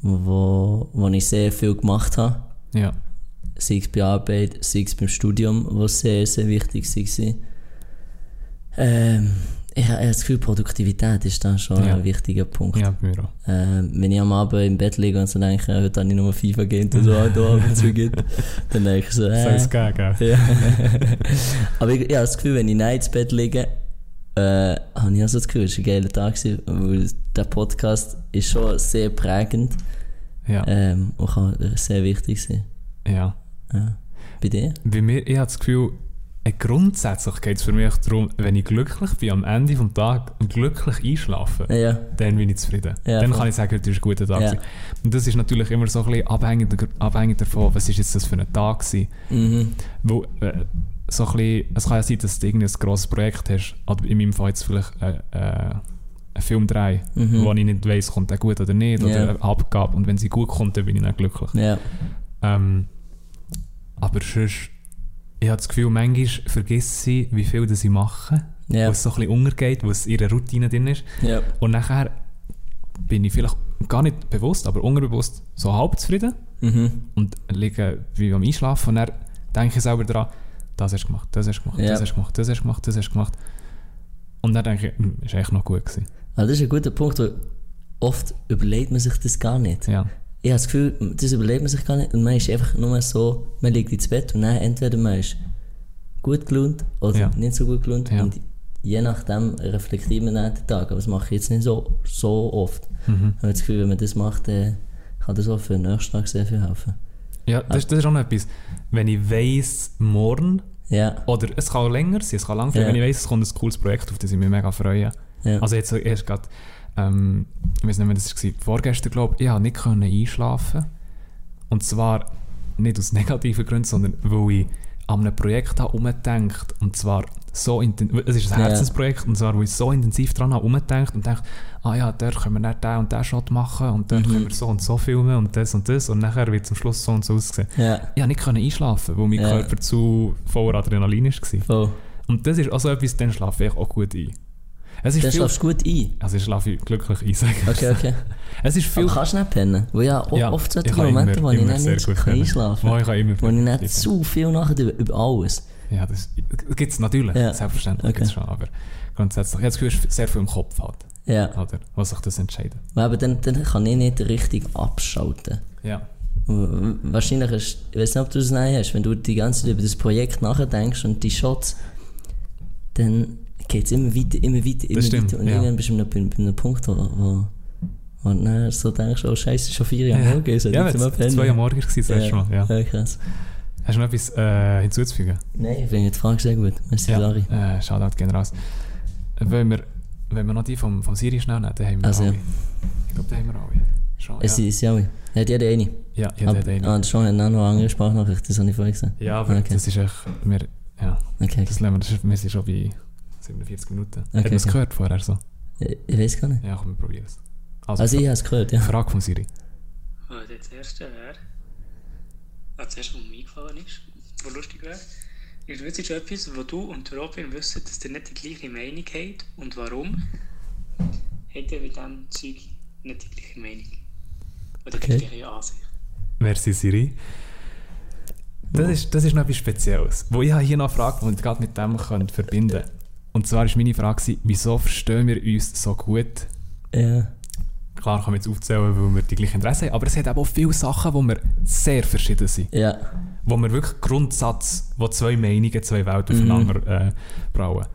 wo, wo ich sehr viel gemacht habe. Ja, Sei es bei Arbeit, sei es beim Studium, was sehr, sehr wichtig war. Ähm, ich habe das Gefühl, Produktivität ist da schon Ja. ein wichtiger Punkt. ja, bei mir auch. Ähm, wenn ich am Abend im Bett liege und so denke, heute habe ich nur FIFA gegeben und so auch ab und zu geht, dann denke ich so, Soll äh, es gehen, gell? ja. Aber ich, ich habe das Gefühl, wenn ich nein ins Bett liege, äh, habe ich also das Gefühl, es war ein geiler Tag, gewesen, weil der Podcast ist schon sehr prägend Ja, ähm, und kann sehr wichtig sein. ja. Ja. Bei dir? Bei mir, ich habe das Gefühl, äh, grundsätzlich geht es für mich darum, wenn ich glücklich bin am Ende des Tages und glücklich einschlafe, Ja, dann bin ich zufrieden. Ja, dann voll. kann ich sagen, heute war ein guter Tag. Ja. Und das ist natürlich immer so ein bisschen abhängig, abhängig davon, was ist jetzt das für ein Tag gewesen. Mhm. Weil, äh, so ein bisschen, es kann ja sein, dass du irgendwie ein grosses Projekt hast, oder in meinem Fall jetzt vielleicht äh, äh, ein Film 3, Mhm. wo ich nicht weiss, kommt der gut oder nicht, oder Ja. eine Abgabe. Und wenn sie gut kommt, dann bin ich dann glücklich. Ja. Ähm, aber sonst, ich habe das Gefühl, manchmal vergesse ich, wie viel das ich mache, Ja. wo es so ein bisschen untergeht, wo es in ihrer Routine drin ist. Ja. Und nachher bin ich vielleicht gar nicht bewusst, aber unterbewusst so halb zufrieden Mhm. und liege wie am Einschlafen. Und dann denke ich selber daran, das hast du gemacht, das hast du gemacht, Ja. das hast du gemacht, das hast du gemacht, das hast du gemacht. Und dann denke ich, hm, ist echt noch gut gewesen. Also das ist ein guter Punkt, weil oft überlegt man sich das gar nicht. Ja, Ich habe das Gefühl, das überlegt man sich gar nicht und man ist einfach nur so, man liegt ins Bett und dann entweder man ist gut gelohnt oder Ja. nicht so gut gelohnt Ja. und je nachdem reflektiert man dann den Tag, aber das mache ich jetzt nicht so, so oft. mhm. Ich habe das Gefühl, wenn man das macht, dann kann das auch für den nächsten Tag sehr viel helfen. ja das, das ist auch noch etwas. Wenn ich weiss, morgen, Ja, oder es kann auch länger sein, es kann lang sein, wenn ich weiss, es kommt ein cooles Projekt, auf das ich mich mega freue. ja. Also jetzt erst gerade, ähm, ich weiß nicht mehr, das war, vorgestern glaube ich, ich konnte nicht können einschlafen. Und zwar nicht aus negativen Gründen, sondern weil ich an einem Projekt habe umgedacht und zwar so intensiv, es ist ein. Herzensprojekt und zwar, weil ich so intensiv daran habe umgedacht und dachte, ah ja, dort können wir nicht den und den Shot machen und dort Mhm. können wir so und so filmen und das und das und nachher wird es am Schluss so und so aussehen. ja, Ich konnte nicht können einschlafen, weil mein Ja. Körper zu voller Adrenalin war. voll. Und das ist also etwas, dann schlafe ich auch gut ein. Es ist Dann viel, schlafst du gut ein. also ich schlafe glücklich ein, sage ich. Okay, okay. Es ist viel... Aber kannst du nicht pennen? Weil ja, Ja, oft solche Momente, immer- wo ich nicht nicht gut einschlafen Wo ich immer Wo ich nicht zu viel nachdenke über alles. Ja, das gibt es natürlich, Ja. selbstverständlich Okay. schon, aber grundsätzlich, Gefühl, es ist sehr viel im Kopf hat, Ja. oder? Was sich das entscheidet. Aber dann, dann kann ich nicht richtig abschalten. Ja. Wahrscheinlich ist, ich weiß nicht, ob du das nein hast, wenn du die ganze Zeit über das Projekt nachdenkst und die Shots, dann geht es immer weiter, immer weiter, immer stimmt, weiter. Und ja. irgendwann bist du bei, bei, einem Punkt, wo, wo, wo du dann so denkst, oh Scheiße, schon vier Jahre morgen, ich sollte ja, jetzt zwei am Morgen war, das letzte Mal, ja. ja. krass. Hast du noch etwas äh, hinzuzufügen? Nein, ich finde die Frage sehr gut. Merci, sorry. Äh, Shoutout gehen raus. Wenn wir, wenn wir noch die vom, vom Siri schnell nehmen, dann haben wir Also, alle. ja. Ich glaube, den haben wir alle. Schon, Es ja. ist ja auch. Hat jeder eine? Ja, ja, aber, der hat ah, einen. das schon hat auch noch eine andere Sprachnachricht, das habe ich vorhin gesagt. Ja, aber Okay. das ist echt... Wir, ja, Okay, das lassen wir, das ist, wir sind schon bei 47 Minuten. Okay, Hat man es okay. gehört vorher so? ich, ich weiß gar nicht. Ja, komm, wir probieren es. Also ich habe es gehört, ja. Frage von Siri. Was das erste wäre, was zuerst um mich gefallen ist, was lustig wäre, ist, was ist etwas, wo du und Robin wissen, dass ihr nicht die gleiche Meinung habt und warum? Habt ihr mit diesem Zeug nicht die gleiche Meinung? Oder Okay. die gleiche Ansicht? Merci Siri. Das ist, das ist noch etwas Spezielles. Wo ich hier noch eine Frage, die ich gerade mit dem verbinden könnte. Und zwar war meine Frage, wieso verstehen wir uns so gut? Ja. Klar kann man jetzt aufzählen, weil wir die gleichen Interessen haben, aber es hat auch viele Sachen, wo wir sehr verschieden sind. Ja. Wo wir wirklich Grundsatz, wo zwei Meinungen, zwei Welten aufeinander äh, brauen.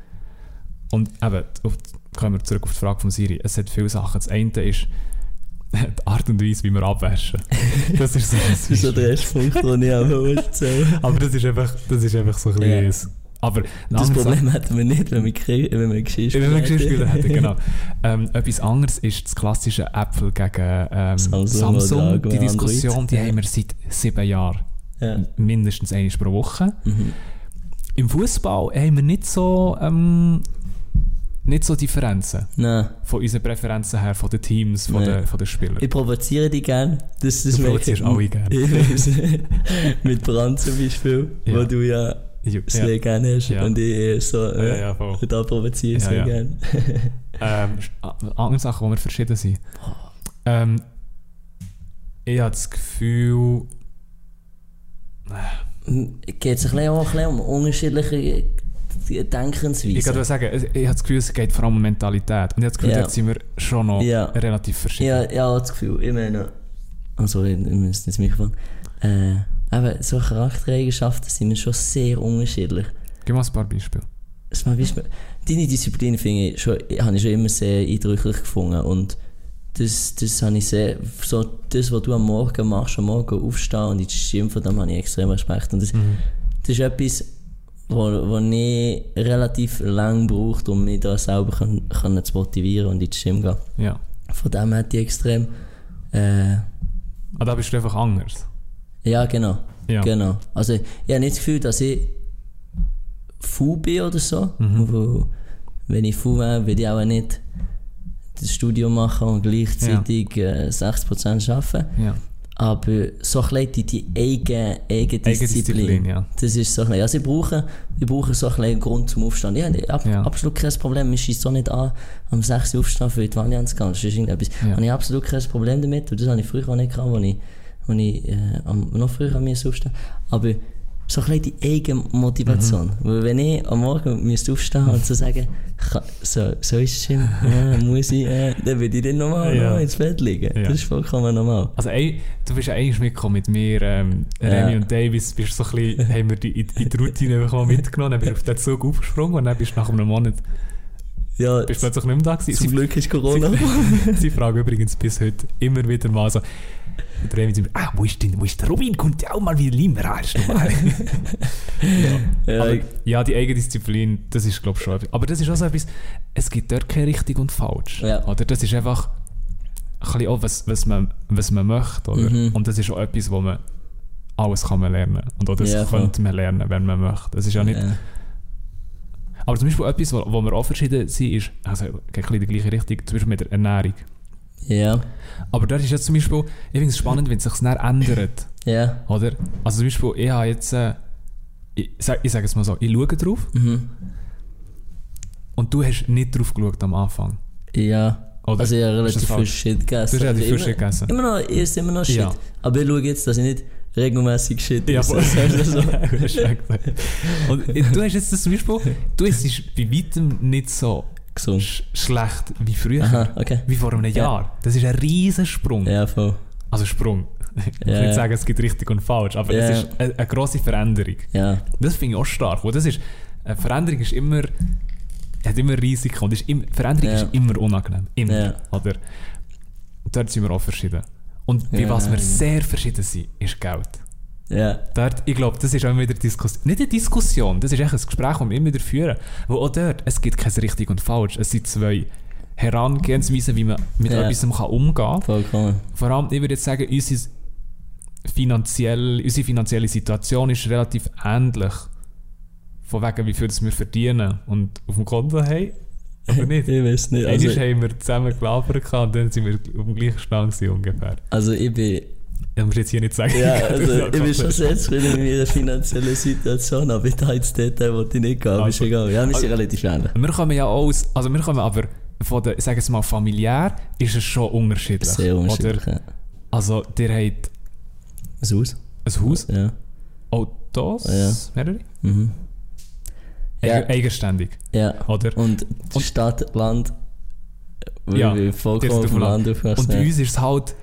Und eben, auf, kommen wir zurück auf die Frage von Siri. Es hat viele Sachen. Das eine ist die Art und Weise, wie wir abwaschen. Das ist so Das ist so der erste Punkt, den ich auch erzählen Aber das ist einfach, das ist einfach so ein Ja. bisschen... Aber Das Problem hätten wir nicht, wenn wir, wenn wir Geschichte wenn wir Geschirrspüler hätten, genau. Ähm, etwas anderes ist das klassische Apple gegen ähm, Samsung Samsung. Die Diskussion, die Ja. haben wir seit sieben Jahren. Ja. Mindestens einmal pro Woche. Mhm. Im Fußball haben wir nicht so, ähm, nicht so Differenzen Nein. von unseren Präferenzen her, von den Teams, von, den, von den Spielern. Ich provoziere dich gerne. Das, das Du provozierst alle gerne. Mit Brand zum Beispiel, Ja. wo du ja Ja, hast. Ja. Und ich eher so, äh, ja, ja, da provoziere ich Ja, gerne. Ähm, andere Sachen, wo wir verschieden sind. Ähm, ich habe das Gefühl... Geht es ein bisschen auch ein bisschen um unterschiedliche Ich Denkensweisen? kann sagen, es- ich habe das Gefühl, es geht vor allem um Mentalität. Und ich habe das Gefühl, Ja. dort sind wir schon noch Ja. relativ verschieden. Ja, ja, auch das Gefühl. Ich meine, also ich, ich müsste ins Mikrofon. Äh, aber so Charaktereigenschaften sind wir schon sehr unterschiedlich. Gib mal ein paar Beispiele. Das mal Beispiel. Deine Disziplin finde ich schon, habe ich schon immer sehr eindrücklich gefunden und das, das habe ich sehr, so das, was du am Morgen machst, am Morgen aufstehen und ins Gym, von dem habe ich extrem Respekt und das, das ist etwas, wo, wo ich relativ lang braucht, um mich da selber können, können zu motivieren und ins Gym gehen. Ja. Von dem hätte ich extrem, äh, Ah, da bist du einfach anders. Ja genau, Ja. Genau. Also ich habe nicht das Gefühl, dass ich faul bin oder so. Mhm. Wenn ich faul wäre, würde ich auch nicht das Studium machen und gleichzeitig äh, 60% arbeiten. Ja. Aber so ein die, die eigene, eigene Disziplin. Eigendisziplin, ja. Das ist so ein also ich brauche, ich brauche so ein Grund zum Aufstehen. Ja, ich habe Ja. absolut kein Problem. Ich schieße so nicht an, am 6 Uhr aufstehen für die Wanne zu gehen. Das ist irgendetwas. Ja. Habe ich absolut kein Problem damit. Und das habe ich früher auch nicht gehabt, als ich, als ich äh, noch früher an mir aufstehen Aber so ein bisschen die Eigenmotivation. Mhm. Weil wenn ich am Morgen müsste aufstehen und so sagen, so, so ist es Jim, ja, muss ich, äh, dann würde ich dann nochmal Ja. ins Bett liegen. Ja. Das ist vollkommen normal. Also, ey, du bist eigentlich mitgekommen mit mir, ähm, Remy Ja. und Davis, bist so ein bisschen, haben wir die, in, in die Routine einfach mitgenommen, dann bist du auf den Zug aufgesprungen und dann bist du nach einem Monat Ja, bist plötzlich nicht mehr da gewesen. zum Sie- Glück ist Corona. Sie, sie fragen übrigens bis heute immer wieder mal so, der Remy sagt, ah, wo ist denn, wo ist der Robin? Kommt ja auch mal wieder rein, ist normal. ja. Ja, Aber, ja, die Eigendisziplin, das ist glaube ich schon etwas. Aber das ist auch so etwas, es gibt dort kein richtig und falsch. Ja. Oder das ist einfach ein bisschen auch, was, was, man, was man möchte. Oder? Mhm. Und das ist auch etwas, wo man alles kann man lernen. Und auch das Ja, könnte man lernen, wenn man möchte. Das ist ja nicht... Aber zum Beispiel etwas, wo, wo wir auch verschieden sind, ist, also geht ein bisschen in die gleiche Richtung, zum Beispiel mit der Ernährung. Ja, Aber dort ist jetzt zum Beispiel, ich finde es spannend, wenn es sich dann ändert. ja. Oder? Also zum Beispiel, ich habe jetzt, äh, ich, sag- ich sage es mal so, ich schaue drauf Mhm. und du hast nicht drauf geschaut am Anfang. Ja. Oder? Also ich habe Ist relativ viel? Shit gegessen. Du hast relativ Also viel Shit gegessen. Immer noch, esse immer noch Shit. Ja. Aber ich schaue jetzt, dass ich nicht regelmäßig Shit Ja, esse. so. Und äh, du hast jetzt das zum Beispiel, du isst bei weitem nicht so Gesund. sch schlecht wie früher. Aha, okay. Wie vor einem Ja. Jahr. Das ist ein riesen Sprung. Ja, voll. Also Sprung. Ich Ja, nicht ja. sagen, es gibt richtig und falsch, aber Ja. es ist eine, eine grosse Veränderung. Ja. Das finde ich auch stark. Weil das ist, eine Veränderung ist immer, hat immer Risiken und ist immer, Veränderung Ja. ist immer unangenehm. Immer. Ja. Oder? Dort sind wir auch verschieden. Und bei Ja, was wir ja. sehr verschieden sind, ist Geld. Ja. Dort, ich glaube, das ist auch wieder Diskussion. Nicht eine Diskussion, das ist echt ein Gespräch, das wir immer wieder führen. Wo auch dort, es gibt kein richtig und falsch. Es sind zwei Herangehensweisen, wie man mit Ja. etwas kann umgehen kann. Vollkommen. Vor allem, ich würde jetzt sagen, unsere, finanziell, unsere finanzielle Situation ist relativ ähnlich. Von wegen, wie viel wir verdienen und auf dem Konto haben. Oder nicht? Ich weiß nicht. Also, Also, haben wir zusammen gelabert und dann sind wir auf dem gleichen Stand ungefähr. also ich bin, Das musst du jetzt hier nicht sagen. ja, also ich bin schon sehr zufrieden mit meiner finanziellen Situation, aber da ins Detail wollte ich nicht gehen, aber ist egal. Ja, wir sind also- relativ ähnlich. Wir kommen ja auch aus, also wir kommen aber von der, ich sage es mal, familiär ist es schon unterschiedlich. Sehr unterschiedlich. Ja. also, ihr habt Ein Haus? ein Haus, Ja. Autos, Ja. mehrere? Mhm. Ja. Eigen- Eigenständig, Ja. oder? Und Und- Stadt, Land, Ja, wir vollkommen auf dem Land aufgewachsen. Und bei uns ist es halt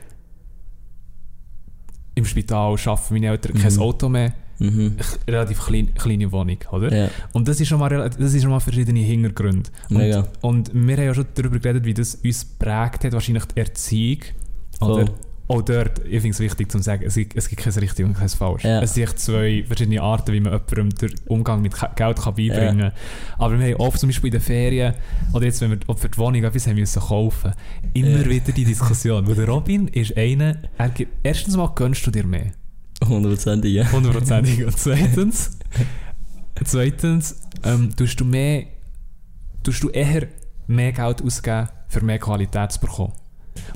im Spital arbeiten meine Eltern kein Mhm. Auto mehr, Mhm. Relativ klein, kleine Wohnung, oder? Ja, Und das ist, schon mal, das ist schon mal verschiedene Hintergründe. Und, Mega. und wir haben ja schon darüber geredet, wie das uns prägt hat, wahrscheinlich die Erziehung. Oder? Auch dort, ich finde es wichtig zu sagen, es gibt, es gibt kein richtig und kein falsch. Ja. Es echt zwei verschiedene Arten, wie man jemandem den Umgang mit Geld kann beibringen kann. Aber wir haben oft zum Beispiel in den Ferien, oder jetzt, wenn wir für die Wohnung etwas haben müssen kaufen, immer Ja. wieder die Diskussion. Weil der Robin ist einer, er gibt, erstens mal gönnst du dir mehr. hundertprozentig, ja. Hundertprozentig. Und zweitens, zweitens ähm, tust du mehr, tust du eher mehr Geld ausgeben, für mehr Qualität zu bekommen.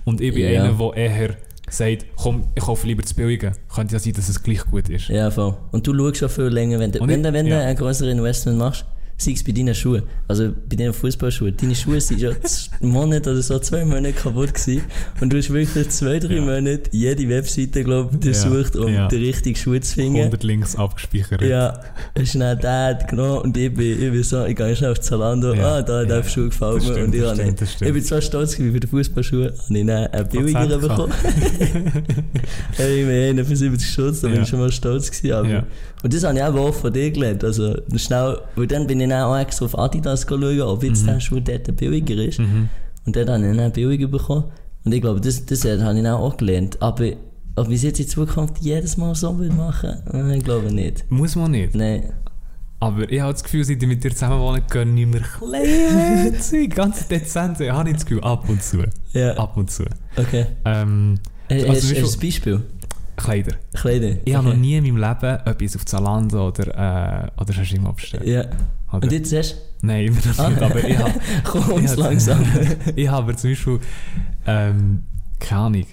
Und ich bin einer, der eher sagt, komm, ich kaufe lieber das Billige. Könnte ja sein, dass es gleich gut ist. Ja, voll. Und du schaust schon viel länger, wenn du, wenn ich- du, wenn du ja. ein größeres Investment machst, sei es bei deinen Schuhen, also bei deinen Fußballschuhen. Deine Schuhe sind schon einen Monat oder so, zwei Monate kaputt gewesen. Und du hast wirklich zwei, drei Ja. Monate jede Webseite, glaube ich, durchsucht, um ja. den richtigen Schuh zu finden. 100 Links abgespeichert. Ja, schnell den genommen und ich bin, ich bin so, ich gehe schnell auf Zalando, Ja, ah, da, ja, der Schuh gefällt das mir und ich habe nicht. Ich bin zwar stolz gewesen, für den Fußballschuh habe ich dann einen billigeren Prozent bekommen. ich einen für 70 Stutz, da bin ich schon mal stolz gewesen, aber... Und das habe ich auch von dir gelernt, also schnell, weil dann bin ich dann auch extra auf Adidas schauen, ob jetzt Mhm. der Schuh dort billiger ist. Mhm. Und dann habe ich dann billiger bekommen. Und ich glaube, das, das habe ich dann auch gelernt. Aber ob ich es jetzt in Zukunft jedes Mal so will machen, äh, ich glaube nicht. Muss man nicht. Nein. Aber ich habe das Gefühl, seit ich mit dir zusammen wohne, gönne ich mir kleine Zeug. Ganz dezent. Ich habe das Gefühl, ab und zu. Ja, Ab und zu. okay. Ähm, Äh, Also, hast, hast du ein Beispiel? Kleider. Kleider? Ich habe Okay. noch nie in meinem Leben etwas auf Zalando oder, äh, oder du immer bestellt. Ja. Oder? Und jetzt hast Nein, immer noch Ah. nicht, aber ich habe... du... Komm, ich hab- langsam. ich habe zum Beispiel... Ähm, keine Ahnung.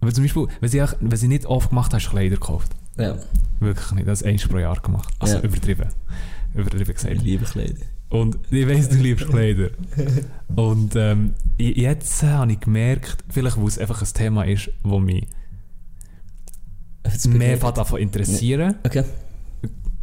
Aber zum Beispiel, was ich, was ich nicht oft gemacht habe, ist Kleider gekauft. ja, Wirklich nicht. Das eins pro Jahr gemacht. Also Ja. übertrieben. Übertrieben ich gesagt. liebe Kleider. Und ich weiss, du liebst Kleider. Und ähm, jetzt äh, habe ich gemerkt, vielleicht weil es einfach ein Thema ist, wo mich Das mehr davon interessieren, Okay.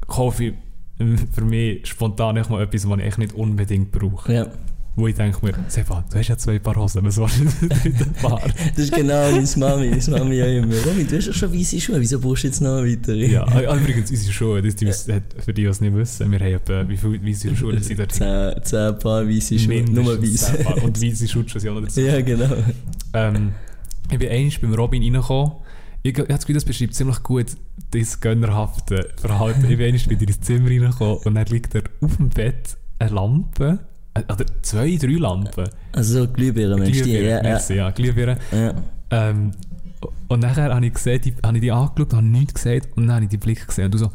kaufe ich ähm, für mich spontan mal etwas, was ich echt nicht unbedingt brauche. Ja. Wo ich denke mir, Stefan, du hast ja zwei Paar Hosen, was willst du mit ein Paar? Das ist genau meine Mami. Meine Mami ja immer. Romy, du hast doch schon weiße Schuhe, wieso brauchst du jetzt noch weitere? Ja, ah, übrigens, unsere Schuhe, das, die, für die, die es nicht wissen, wir haben etwa, wie viele weisse Schuhe sind dort? Zehn, zehn Paar weiße Schuhe, nur Mindestens weiße. zehn Paar. Und weisse Schuhe sind auch noch dazu. ja, genau. Ähm, ich bin einst beim Robin reingekommen. Ich, ich habe das Gefühl, das beschreibt ziemlich gut das gönnerhafte Verhalten. Ich bin einst wieder ins Zimmer reingekommen und dann liegt da auf dem Bett eine Lampe. Oder zwei, drei Lampen. Also so Glühbirnen, meinst du? die? Ja, ja. merci, ja, Glühbirnen. ja. Ähm, und nachher habe ich, gesehen, die, habe ich die angeschaut, habe nichts gesagt und dann habe ich die Blick gesehen und du so,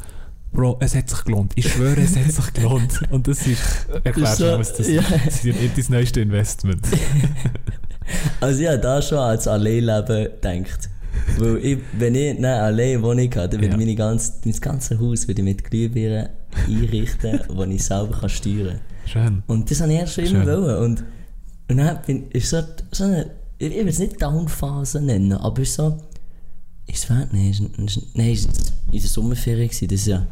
Bro, es hat sich gelohnt. Ich schwöre, es hat sich gelohnt. Und das ist, erklärst so- du, was das, ja. das ist dein neueste Investment. Also ja, da schon als Alleinleben denkt. Weil ich, wenn ich eine allein Wohnung habe, dann würde Ja. meine ganze, mein ganzes Haus würde ich mit Glühbirnen einrichten, wo ich selber kann steuern kann. Schön. Und das habe ich erst schon immer wollen. Und, und dann bin, ist so, so eine, ich will es nicht Downphase nennen, aber ist so, ist es fertig? Nein, ist, ist, nein, ist es in der Sommerferien gewesen, das ja.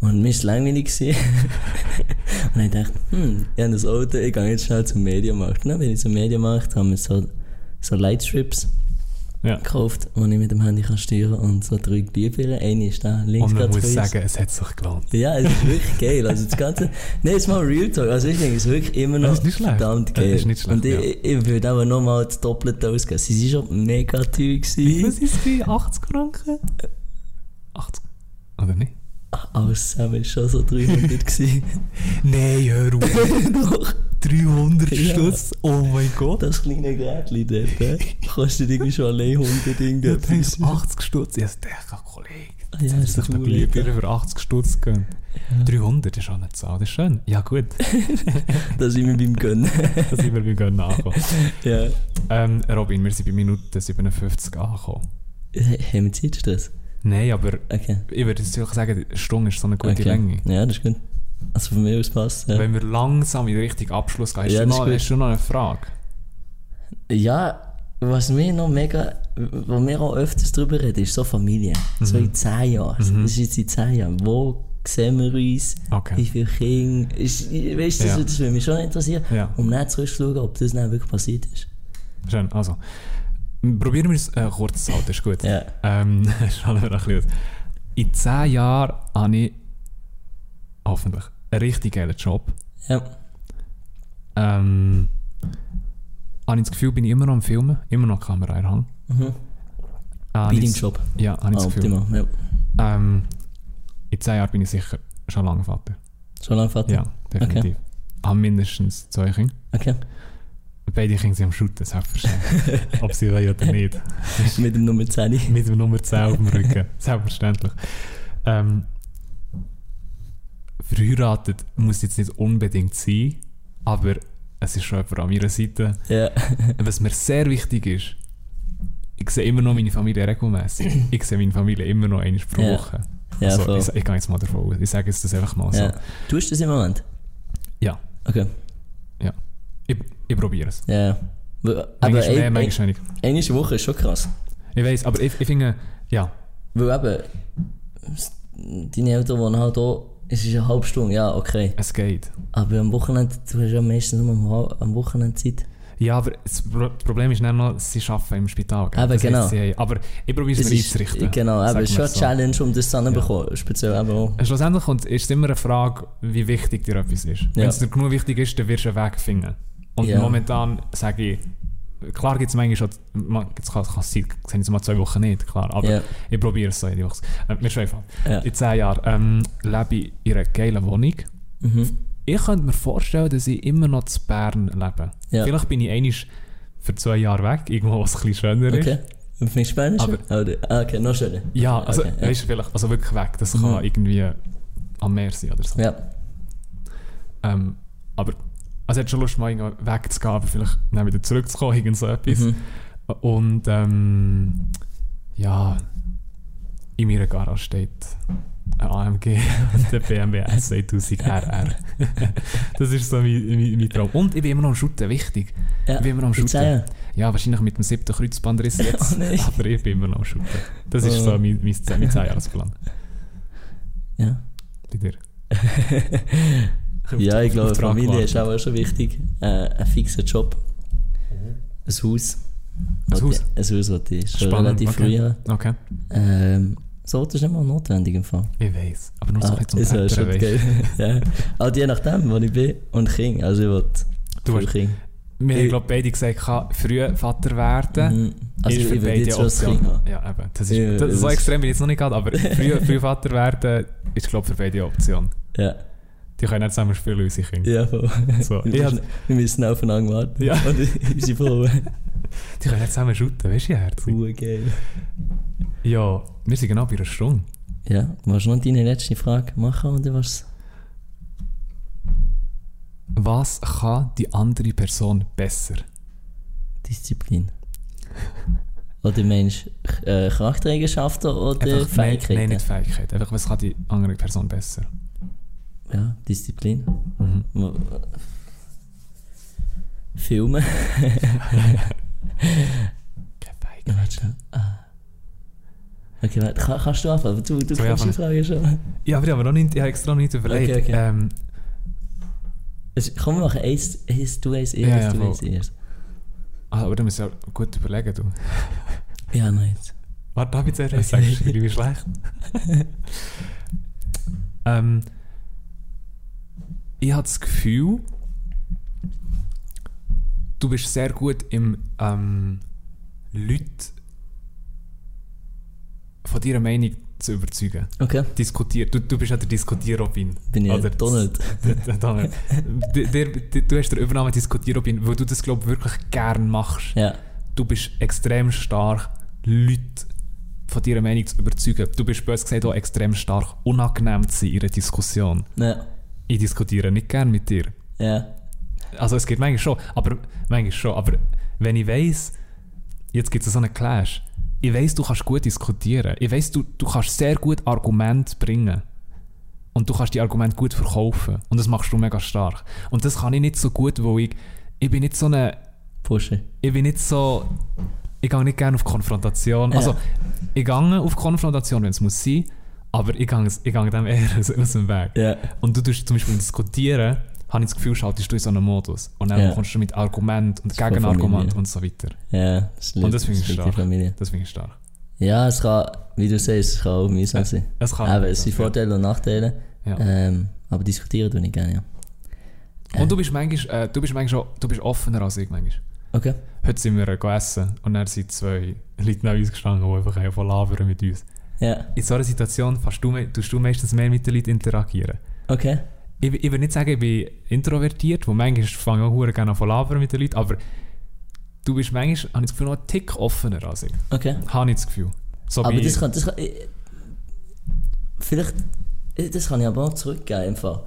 Und mir war es langweilig. gewesen. und ich dachte, hm, ich habe das Auto, ich gehe jetzt schnell zum Mediamarkt. Und dann bin ich zum Mediamarkt, haben wir so, so Lightstrips Ja. gekauft, die ich mit dem Handy kann steuern kann. Und so drei Glühbirnen, eine ist da links Und man muss sagen, es hat sich gelohnt. Ja, es ist wirklich geil. Also das Ganze. Nein, jetzt mal Real Talk. Also ich denke, es ist wirklich immer noch ist verdammt geil. ist nicht schlecht, Und ich, ja. ich, ich würde aber nochmal das Doppelte ausgeben. Sie sind schon mega teuer gewesen. ist es? 80 Franken? 80? Oder nicht? Alles zusammen war schon so 300 gewesen. Nein, hör auf. Doch. 300 Ja. Stutz? Oh mein Gott. Das kleine Gerätchen dort, äh, kostet irgendwie schon allein 100 Ja, irgendetwas. 80 Stutz. Ja, der Kollege. Ah, ja, Jetzt ist doch Glühbirne für 80 Stutz gegönnt. 300 ist schon eine Zahl, das ist schön. Ja gut, Da sind wir beim Gönnen. da sind wir beim Gönnen angekommen. ja. Ähm, Robin, wir sind bei Minute 57 angekommen. Hey, Haben wir Zeitstress? Nein, aber Okay. ich würde jetzt sagen, eine Stunde ist so eine gute okay. Länge. Ja, das ist gut. Also von mir aus passt ja. Wenn wir langsam in den richtigen Abschluss gehen, hast, Ja, du, noch, hast du noch eine Frage? Ja, was mir noch mega, wo wir auch öfters drüber reden, ist so Familie. So Mhm. in 10 Jahren. Das ist jetzt in 10 Jahren. Wo sehen wir uns? Okay. Wie viele Kinder? Ist, weißt du, Ja. das, das würde mich schon interessieren. Ja. Um dann zurückzuschauen, ob das dann wirklich passiert ist. Schön, also. Probieren wir es äh, kurz zu halten, ist gut. Ja. Ähm, schauen wir ein bisschen aus. In 10 Jahren habe ich hoffentlich einen richtig geilen Job. Ja. Ähm, habe ich das Gefühl, bin ich immer noch am Filmen, immer noch Kamera Hand. Mhm. Äh, Bei deinem Job. Ja, habe ich das Gefühl. optimal. Ja. Ähm, in 10 Jahren bin ich sicher schon lange Vater. Schon lange Vater? Ja, definitiv. Habe mindestens zwei Kinder. Okay. Beide Kinder sind am Shooten, selbstverständlich. Ob sie wollen oder nicht. Mit dem Nummer 10. Mit dem Nummer 10 auf dem Rücken. Selbstverständlich. Ähm, verheiratet muss jetzt nicht unbedingt sein, aber es ist schon jemand an meiner Seite. Ja. Was mir sehr wichtig ist, ich sehe immer noch meine Familie regelmäßig. Ich sehe meine Familie immer noch einmal pro Ja. Woche. Ja, also, ich, ich gehe jetzt mal davon aus. Ich sage jetzt das einfach mal so. ja. Tust du das im Moment? Ja. Okay. Ich, ich probiere es. Ja. ja. Aber Manchmal mehr, manchmal nicht. eine Woche ist schon krass. Ich weiß, aber ich, ich finde, ja, Weil eben, deine Eltern wohnen halt auch, es ist eine halbe Stunde, ja, okay. es geht. Aber am Wochenende, du hast ja meistens nur am, Wochenende Zeit. Ja, aber das Pro- Problem ist dann noch, sie arbeiten im Spital. gell? Eben, genau. haben- aber ich probiere es mir einzurichten. genau, aber es ist schon eine Challenge, um das zu bekommen. Speziell eben auch. Schlussendlich kommt, ist es immer eine Frage, wie wichtig dir etwas ist. Wenn Ja. es dir genug wichtig ist, dann wirst du einen Weg finden. Und Ja. momentan sage ich, klar gibt es manchmal schon, man- es kann, sein, sehen jetzt mal zwei Wochen nicht, klar, aber Ja. ich probiere es so jede Woche. Äh, wir schweifen. Ja. In zehn Jahren ähm, lebe ich in einer geilen Wohnung. Mhm. Ich könnte mir vorstellen, dass ich immer noch zu Bern lebe. Vielleicht bin ich einmal für zwei Jahre weg, irgendwo, was ein bisschen schöner ist. Okay. Und findest Spanisch? Aber- Oder, ah, okay, noch schöner. Ja, also, Okay, ja. weißt du, vielleicht, also wirklich weg. Das Mhm. kann irgendwie am Meer sein oder so. Ja. Ähm, aber, also ich hätte schon Lust, mal wegzugehen, aber vielleicht dann wieder zurückzukommen, irgend so etwas. Mhm. Und, ähm, ja, in meiner Garage steht ein AMG und der BMW S2000 RR. das ist so mein, mein, mein Traum. Und ich bin immer noch am Shooten, wichtig. ja. Ich bin immer noch am Shooten. Ja, wahrscheinlich mit dem siebten Kreuzbandriss jetzt. Oh aber ich bin immer noch shooten. Das ist Oh. so mein, mein, mein Zweijahres-Plan. Ja. Bei dir. Ja, ich glaube, Familie ist gewartet. auch schon wichtig. Äh, ein fixer Job. Ein Haus. Ein Haus? Ein Haus, was ich schon Spannend, relativ okay. früh habe. Okay. Ähm, so ist nicht mal notwendig im Fall. Ich weiß. Aber nur so Ah, ist zum ja Tätern, schon geil. ja. Halt je nachdem, wo ich bin. Und Kind. Also ich will Du hast- Kind. Wir haben, glaube beide gesagt, kann früh Vater werden. Mhm. Also ist für beide jetzt haben. Ja, eben. Das ist, das, so extrem bin ich jetzt noch nicht gehabt, aber früh, früh Vater werden ist, glaube ich, für beide Optionen. Ja, Die können nicht zusammen spielen, unsere Kinder. ja voll. So, wir, müssen, hab- wir müssen aufeinander warten. Ja. Und unsere Frau. Die können nicht zusammen shooten, weißt du, herzig? Cool, geil. Ja, wir sind genau bei einer Stunde. Ja, willst du noch deine letzte Frage machen oder was? Was kann die andere Person besser? Disziplin. Oder meinst du äh, Charaktereigenschaften oder Fähigkeiten? nein, nicht Fähigkeit. Einfach, was kann die andere Person besser? Ja, Disziplin. Mhm. Wo- Filmen. Keine Fähigkeit. Warte schnell. Ah. Okay, warte, kann, kannst du anfangen? Du, du Soll ich kannst die Frage schon. Ja, aber ich habe noch nicht, ich habe extra noch nicht überlegt. Okay, okay. Ähm, Also, komm, wir machen eins, eins du eins, Ja, eins, ja, du voll. eins, erst. ah, aber du musst ja gut überlegen, du. Ja, nice. Warte, darf ich zuerst Okay. sagen? Ich bin schlecht. ähm, ich habe das Gefühl, du bist sehr gut im ähm, Leute von deiner Meinung zu überzeugen. Okay, Diskutier, du, du bist ja der Diskutier-Robin. bin ich Oder Donald. Der- der Donald. Der- der- der- du hast den Übernahme Diskutier-Robin, weil du das, glaube ich, wirklich gern machst. Ja, Du bist extrem stark, Leute von deiner Meinung zu überzeugen. Du bist bös gesagt auch extrem stark, unangenehm zu sein in einer Diskussion. ja, Ich diskutiere nicht gern mit dir. ja, Also es geht manchmal schon, aber manchmal schon. Aber wenn ich weiss, jetzt gibt es so einen Clash. Ich weiss, du kannst gut diskutieren. Ich weiss, du, du kannst sehr gut Argumente bringen. Und du kannst die Argumente gut verkaufen. Und das machst du mega stark. Und das kann ich nicht so gut, weil ich, ich bin nicht so eine, pushen. ich bin nicht so, ich gehe nicht gerne auf Konfrontation. Ja. Also, ich gehe auf Konfrontation, wenn es muss sein, aber ich gehe, ich gehe dem eher aus, aus dem Weg. Ja, Und du tust zum Beispiel diskutieren, habe ich das Gefühl, schaltest du in so einen Modus. Und dann Ja. kommst du mit Argument und Gegenargument und so weiter. ja, das Und das finde ich stark. Das finde ich stark. Ja, es kann, wie du sagst, es kann auch mühsam sein. Es kann Aber es sind. Vorteile und Nachteile. Ja. Ähm, aber diskutieren tue ich gerne, ja. Und du bist manchmal, äh, du bist manchmal du bist offener als ich manchmal. Okay. Heute sind wir äh, gegessen und dann sind zwei Leute neben uns gestanden, die einfach von labern mit uns. Ja, In so einer Situation du, tust du meistens mehr mit den Leuten interagieren. okay. Ich, ich will nicht sagen, ich bin introvertiert, wo manchmal fange ich auch gerne an von labern mit den Leuten, aber du bist manchmal, habe ich das Gefühl, noch einen Tick offener als ich. Okay. Habe ich das Gefühl. So Aber das kann, das kann, äh, vielleicht, äh, das kann ich aber auch zurückgeben Fall.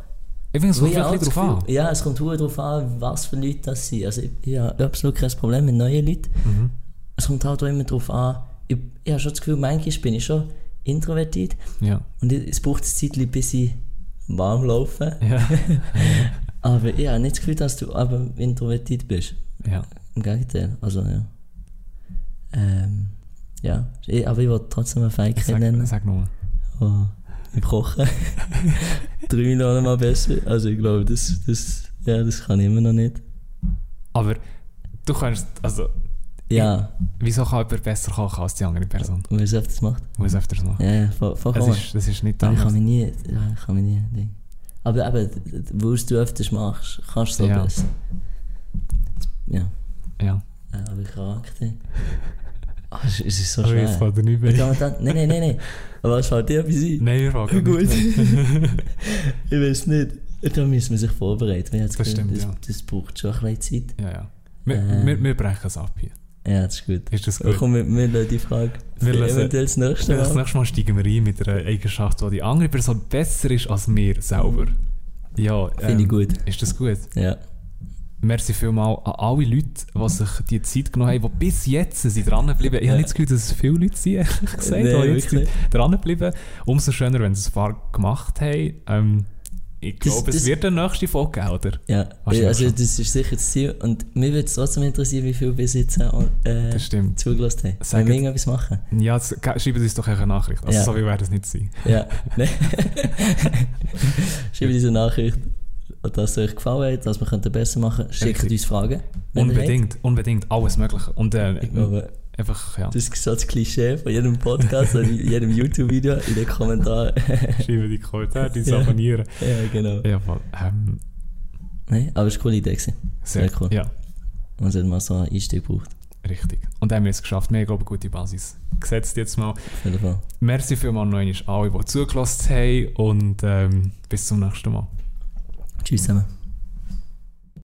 ich finde, es kommt Weil ich vielleicht auch drauf das an. Ja, es kommt sehr darauf an, was für Leute das sind. Also ich, ich habe absolut kein Problem mit neuen Leuten. Mhm. Es kommt halt auch immer darauf an, ich, ich habe schon das Gefühl, manchmal bin ich schon introvertiert Ja. und es braucht ein Zeitchen, bis ich warm laufe. Ja. Aber ich habe nicht das Gefühl, dass du aber introvertiert bist. ja. Im Gegenteil, also ja. Ähm, ja, ich, aber ich wollte trotzdem eine Fähigkeit Sag, nennen. sag nur. Oh, im Kochen. Drei Millionen Mal besser. Also ich glaube, das, das, ja, das kann ich immer noch nicht. Aber du kannst, also, Ja, wieso kann jemand besser kochen als die andere Person? weil es öfters macht. Muss öfters machen. Ja, ja, voll, Das ist, das ist nicht Aber ich kann anders. mich nie, ja, ich kann mich nie, Ding. Aber eben, weil es du öfters machst, kannst du so Ja. besser. Ja, Ja. äh, aber Charakter. Ah, es, es ist so Aber jetzt schwer. fällt er nicht kann mehr. nein, nein, nein, nein. Aber was fällt dir etwas ein? Nein, wir fragen Gut. nicht. ich weiß nicht. Da muss man sich vorbereiten. Ich habe Das Gefühl, stimmt, das, ja. das braucht schon ein bisschen Zeit. Ja, ja. Wir, Ähm. wir, wir brechen es ab hier. Ja, das ist gut. Ist das gut? komm, wir, wir lassen die Frage Wir lassen- eventuell das nächste Das Mal. nächste Mal steigen wir ein mit einer Eigenschaft, die die andere Person besser ist als wir selber. Ja, Finde ich gut. Ist das gut? Ja. Merci vielmals an alle Leute, die sich die Zeit genommen haben, die bis jetzt sind dranbleiben. Ich Ja. habe nicht das Gefühl, dass es viele Leute sind, gesagt, Nee, die jetzt dranbleiben. Umso schöner, wenn sie es gemacht haben. Ähm, Ich glaube, es wird eine nächste Folge oder? Ja, also schon. das ist sicher das Ziel. Und mich würde es trotzdem interessieren, wie viel bis jetzt äh, zugelassen haben. Sagen- wir irgendetwas machen. Ja, ge- schreibt uns doch eine Nachricht. Also Ja. so wie wäre das nicht sein. Ja. Nein. Schreibt diese Nachricht, dass es euch gefallen hat, dass wir besser machen könnten. Schickt Richtig. uns Fragen. Unbedingt, unbedingt, alles Mögliche. Und äh. Ich glaube, einfach, ja, das ist so das Klischee von jedem Podcast oder jedem YouTube-Video in den Kommentaren. schreiben die Kommentare, die Ja. abonnieren. ja, genau. Ja, voll. Ähm, Nein, aber es war eine coole Idee. Gewesen. sehr Sehr cool. Ja, Man sollte mal so einen Einstieg braucht. richtig. Und dann haben wir es geschafft. Wir haben, glaube ich, eine gute Basis gesetzt jetzt mal. Auf jeden Fall. Merci vielmals noch einmal alle, die zugelassen haben und ähm, bis zum nächsten Mal. Tschüss zusammen.